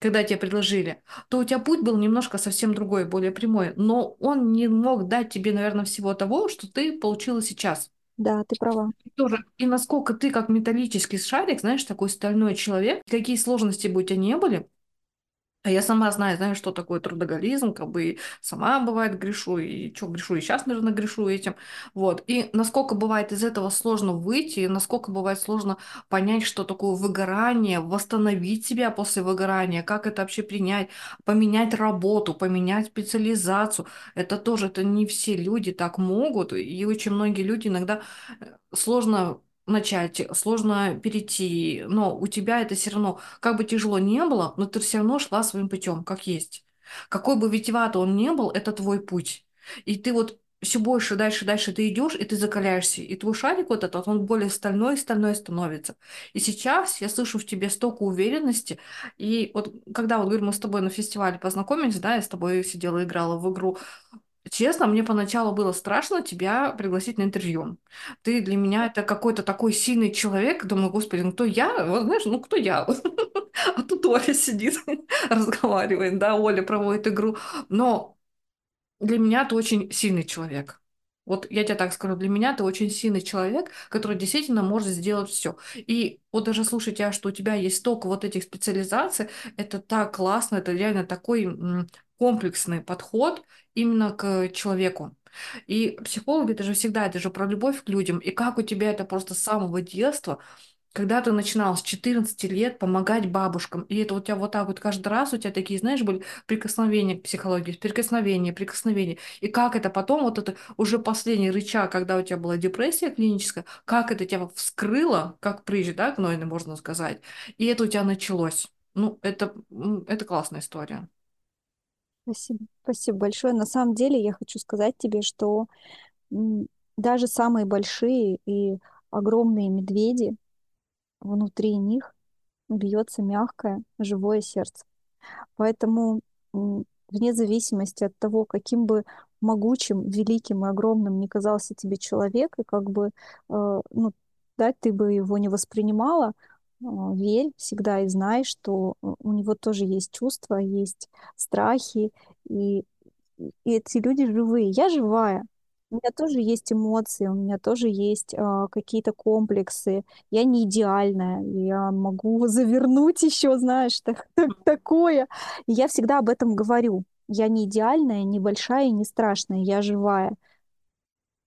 B: когда тебе предложили, то у тебя путь был немножко совсем другой, более прямой. Но он не мог дать тебе, наверное, всего того, что ты получила сейчас.
A: Да, ты права.
B: И тоже, и насколько ты как металлический шарик, знаешь, такой стальной человек, какие сложности бы у тебя не были, а я сама знаю, знаю, что такое трудоголизм, как бы и сама бывает грешу, и что грешу, и сейчас, наверное, грешу этим. Вот. И насколько бывает из этого сложно выйти, и насколько бывает сложно понять, что такое выгорание, восстановить себя после выгорания, как это вообще принять, поменять работу, поменять специализацию. Это тоже, это не все люди так могут, и очень многие люди иногда э, сложно начать, сложно перейти, но у тебя это все равно, как бы тяжело не было, но ты все равно шла своим путем, как есть. Какой бы витиеватый он не был, это твой путь. И ты вот все больше, дальше, дальше ты идешь, и ты закаляешься. И твой шарик вот этот, он более стальной, стальной становится. И сейчас я слышу в тебе столько уверенности. И вот когда вот, говорю, мы с тобой на фестивале познакомились, да, я с тобой сидела, играла в игру, Честно, мне поначалу было страшно тебя пригласить на интервью. Ты для меня это какой-то такой сильный человек. Думаю, господи, ну кто я? Вот знаешь, ну кто я? А тут Оля сидит, разговаривает, да, Оля проводит игру. Но для меня ты очень сильный человек. Вот я тебе так скажу, для меня ты очень сильный человек, который действительно может сделать все. И вот даже слушать тебя, что у тебя есть столько вот этих специализаций, это так классно, это реально такой комплексный подход именно к человеку. И психологи, это же всегда, это же про любовь к людям. И как у тебя это просто с самого детства, когда ты начинал с 14 лет помогать бабушкам, и это у тебя вот так вот каждый раз у тебя такие, знаешь, были прикосновения к психологии, прикосновения, прикосновения. И как это потом, вот это уже последний рычаг, когда у тебя была депрессия клиническая, как это тебя вскрыло, как прыщ, да, гнойный, можно сказать, и это у тебя началось. Ну, это, это классная история.
A: Спасибо. Спасибо большое. На самом деле я хочу сказать тебе, что даже самые большие и огромные медведи, внутри них бьется мягкое, живое сердце. Поэтому вне зависимости от того, каким бы могучим, великим и огромным ни казался тебе человек, и как бы, э, ну, да, ты бы его не воспринимала, верь всегда и знай, что э, у него тоже есть чувства, есть страхи, и, и эти люди живые. Я живая. У меня тоже есть эмоции, у меня тоже есть а, какие-то комплексы. Я не идеальная, я могу завернуть еще, знаешь, так- так- такое. И я всегда об этом говорю. Я не идеальная, не большая и не страшная, я живая,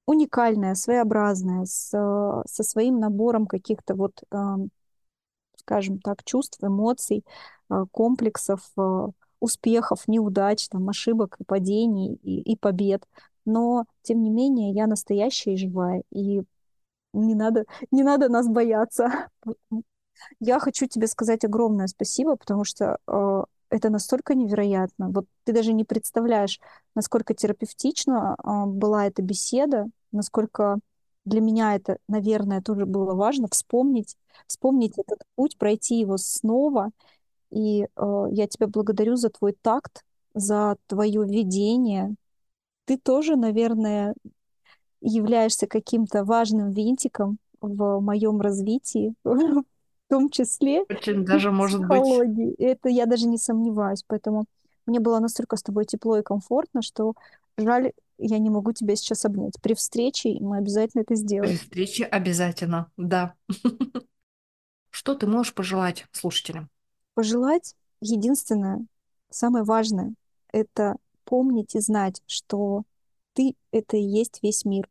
A: уникальная, своеобразная, с, э, со своим набором каких-то вот, ам, скажем так, чувств, эмоций, э, комплексов, э, успехов, неудач, там, ошибок падений и, и побед. Но, тем не менее, я настоящая и живая, и не надо, не надо нас бояться. Я хочу тебе сказать огромное спасибо, потому что э, это настолько невероятно. Вот ты даже не представляешь, насколько терапевтично э, была эта беседа, насколько для меня это, наверное, тоже было важно вспомнить, вспомнить этот путь, пройти его снова. И э, я тебя благодарю за твой такт, за твое видение. Ты тоже, наверное, являешься каким-то важным винтиком в моем развитии, в том числе
B: Очень даже может быть.
A: Это я даже не сомневаюсь. Поэтому мне было настолько с тобой тепло и комфортно, что жаль, я не могу тебя сейчас обнять. При встрече мы обязательно это
B: При
A: сделаем.
B: встрече обязательно, да. Что ты можешь пожелать слушателям?
A: Пожелать единственное, самое важное, это помнить и знать, что ты — это и есть весь мир.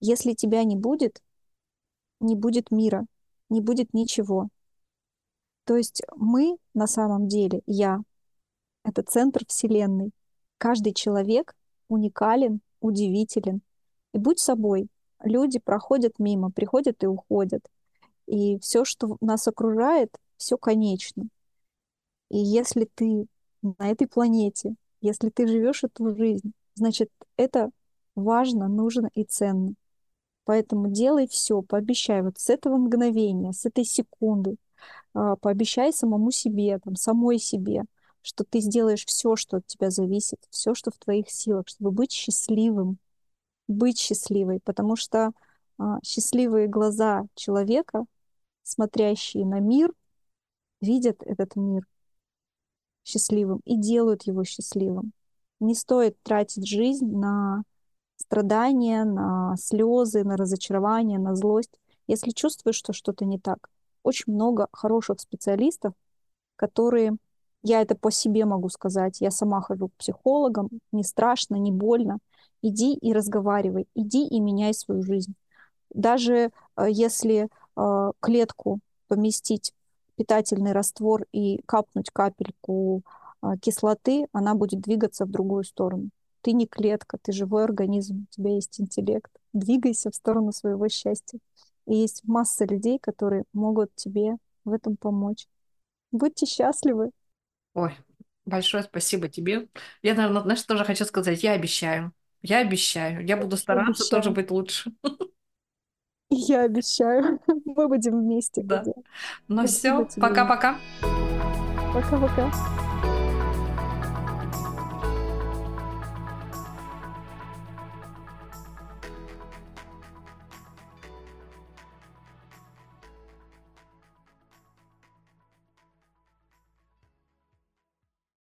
A: Если тебя не будет, не будет мира, не будет ничего. То есть мы на самом деле, я, это центр Вселенной. Каждый человек уникален, удивителен. И будь собой. Люди проходят мимо, приходят и уходят. И все, что нас окружает, все конечно. И если ты на этой планете, если ты живешь эту жизнь, значит, это важно, нужно и ценно. Поэтому делай все, пообещай вот с этого мгновения, с этой секунды, а, пообещай самому себе, там, самой себе, что ты сделаешь все, что от тебя зависит, все, что в твоих силах, чтобы быть счастливым, быть счастливой, потому что а, счастливые глаза человека, смотрящие на мир, видят этот мир счастливым и делают его счастливым. Не стоит тратить жизнь на страдания, на слезы, на разочарование, на злость. Если чувствуешь, что что-то не так, очень много хороших специалистов, которые, я это по себе могу сказать, я сама хожу к психологам, не страшно, не больно. Иди и разговаривай, иди и меняй свою жизнь. Даже э, если э, клетку поместить питательный раствор и капнуть капельку э, кислоты, она будет двигаться в другую сторону. Ты не клетка, ты живой организм, у тебя есть интеллект. Двигайся в сторону своего счастья. И есть масса людей, которые могут тебе в этом помочь. Будьте счастливы.
B: Ой, большое спасибо тебе. Я, наверное, знаешь, тоже хочу сказать, я обещаю. Я обещаю. Я буду стараться тоже
A: Обещаю.
B: быть лучше.
A: Я обещаю. Мы будем вместе
B: Да. Ну все, пока-пока.
A: Пока-пока.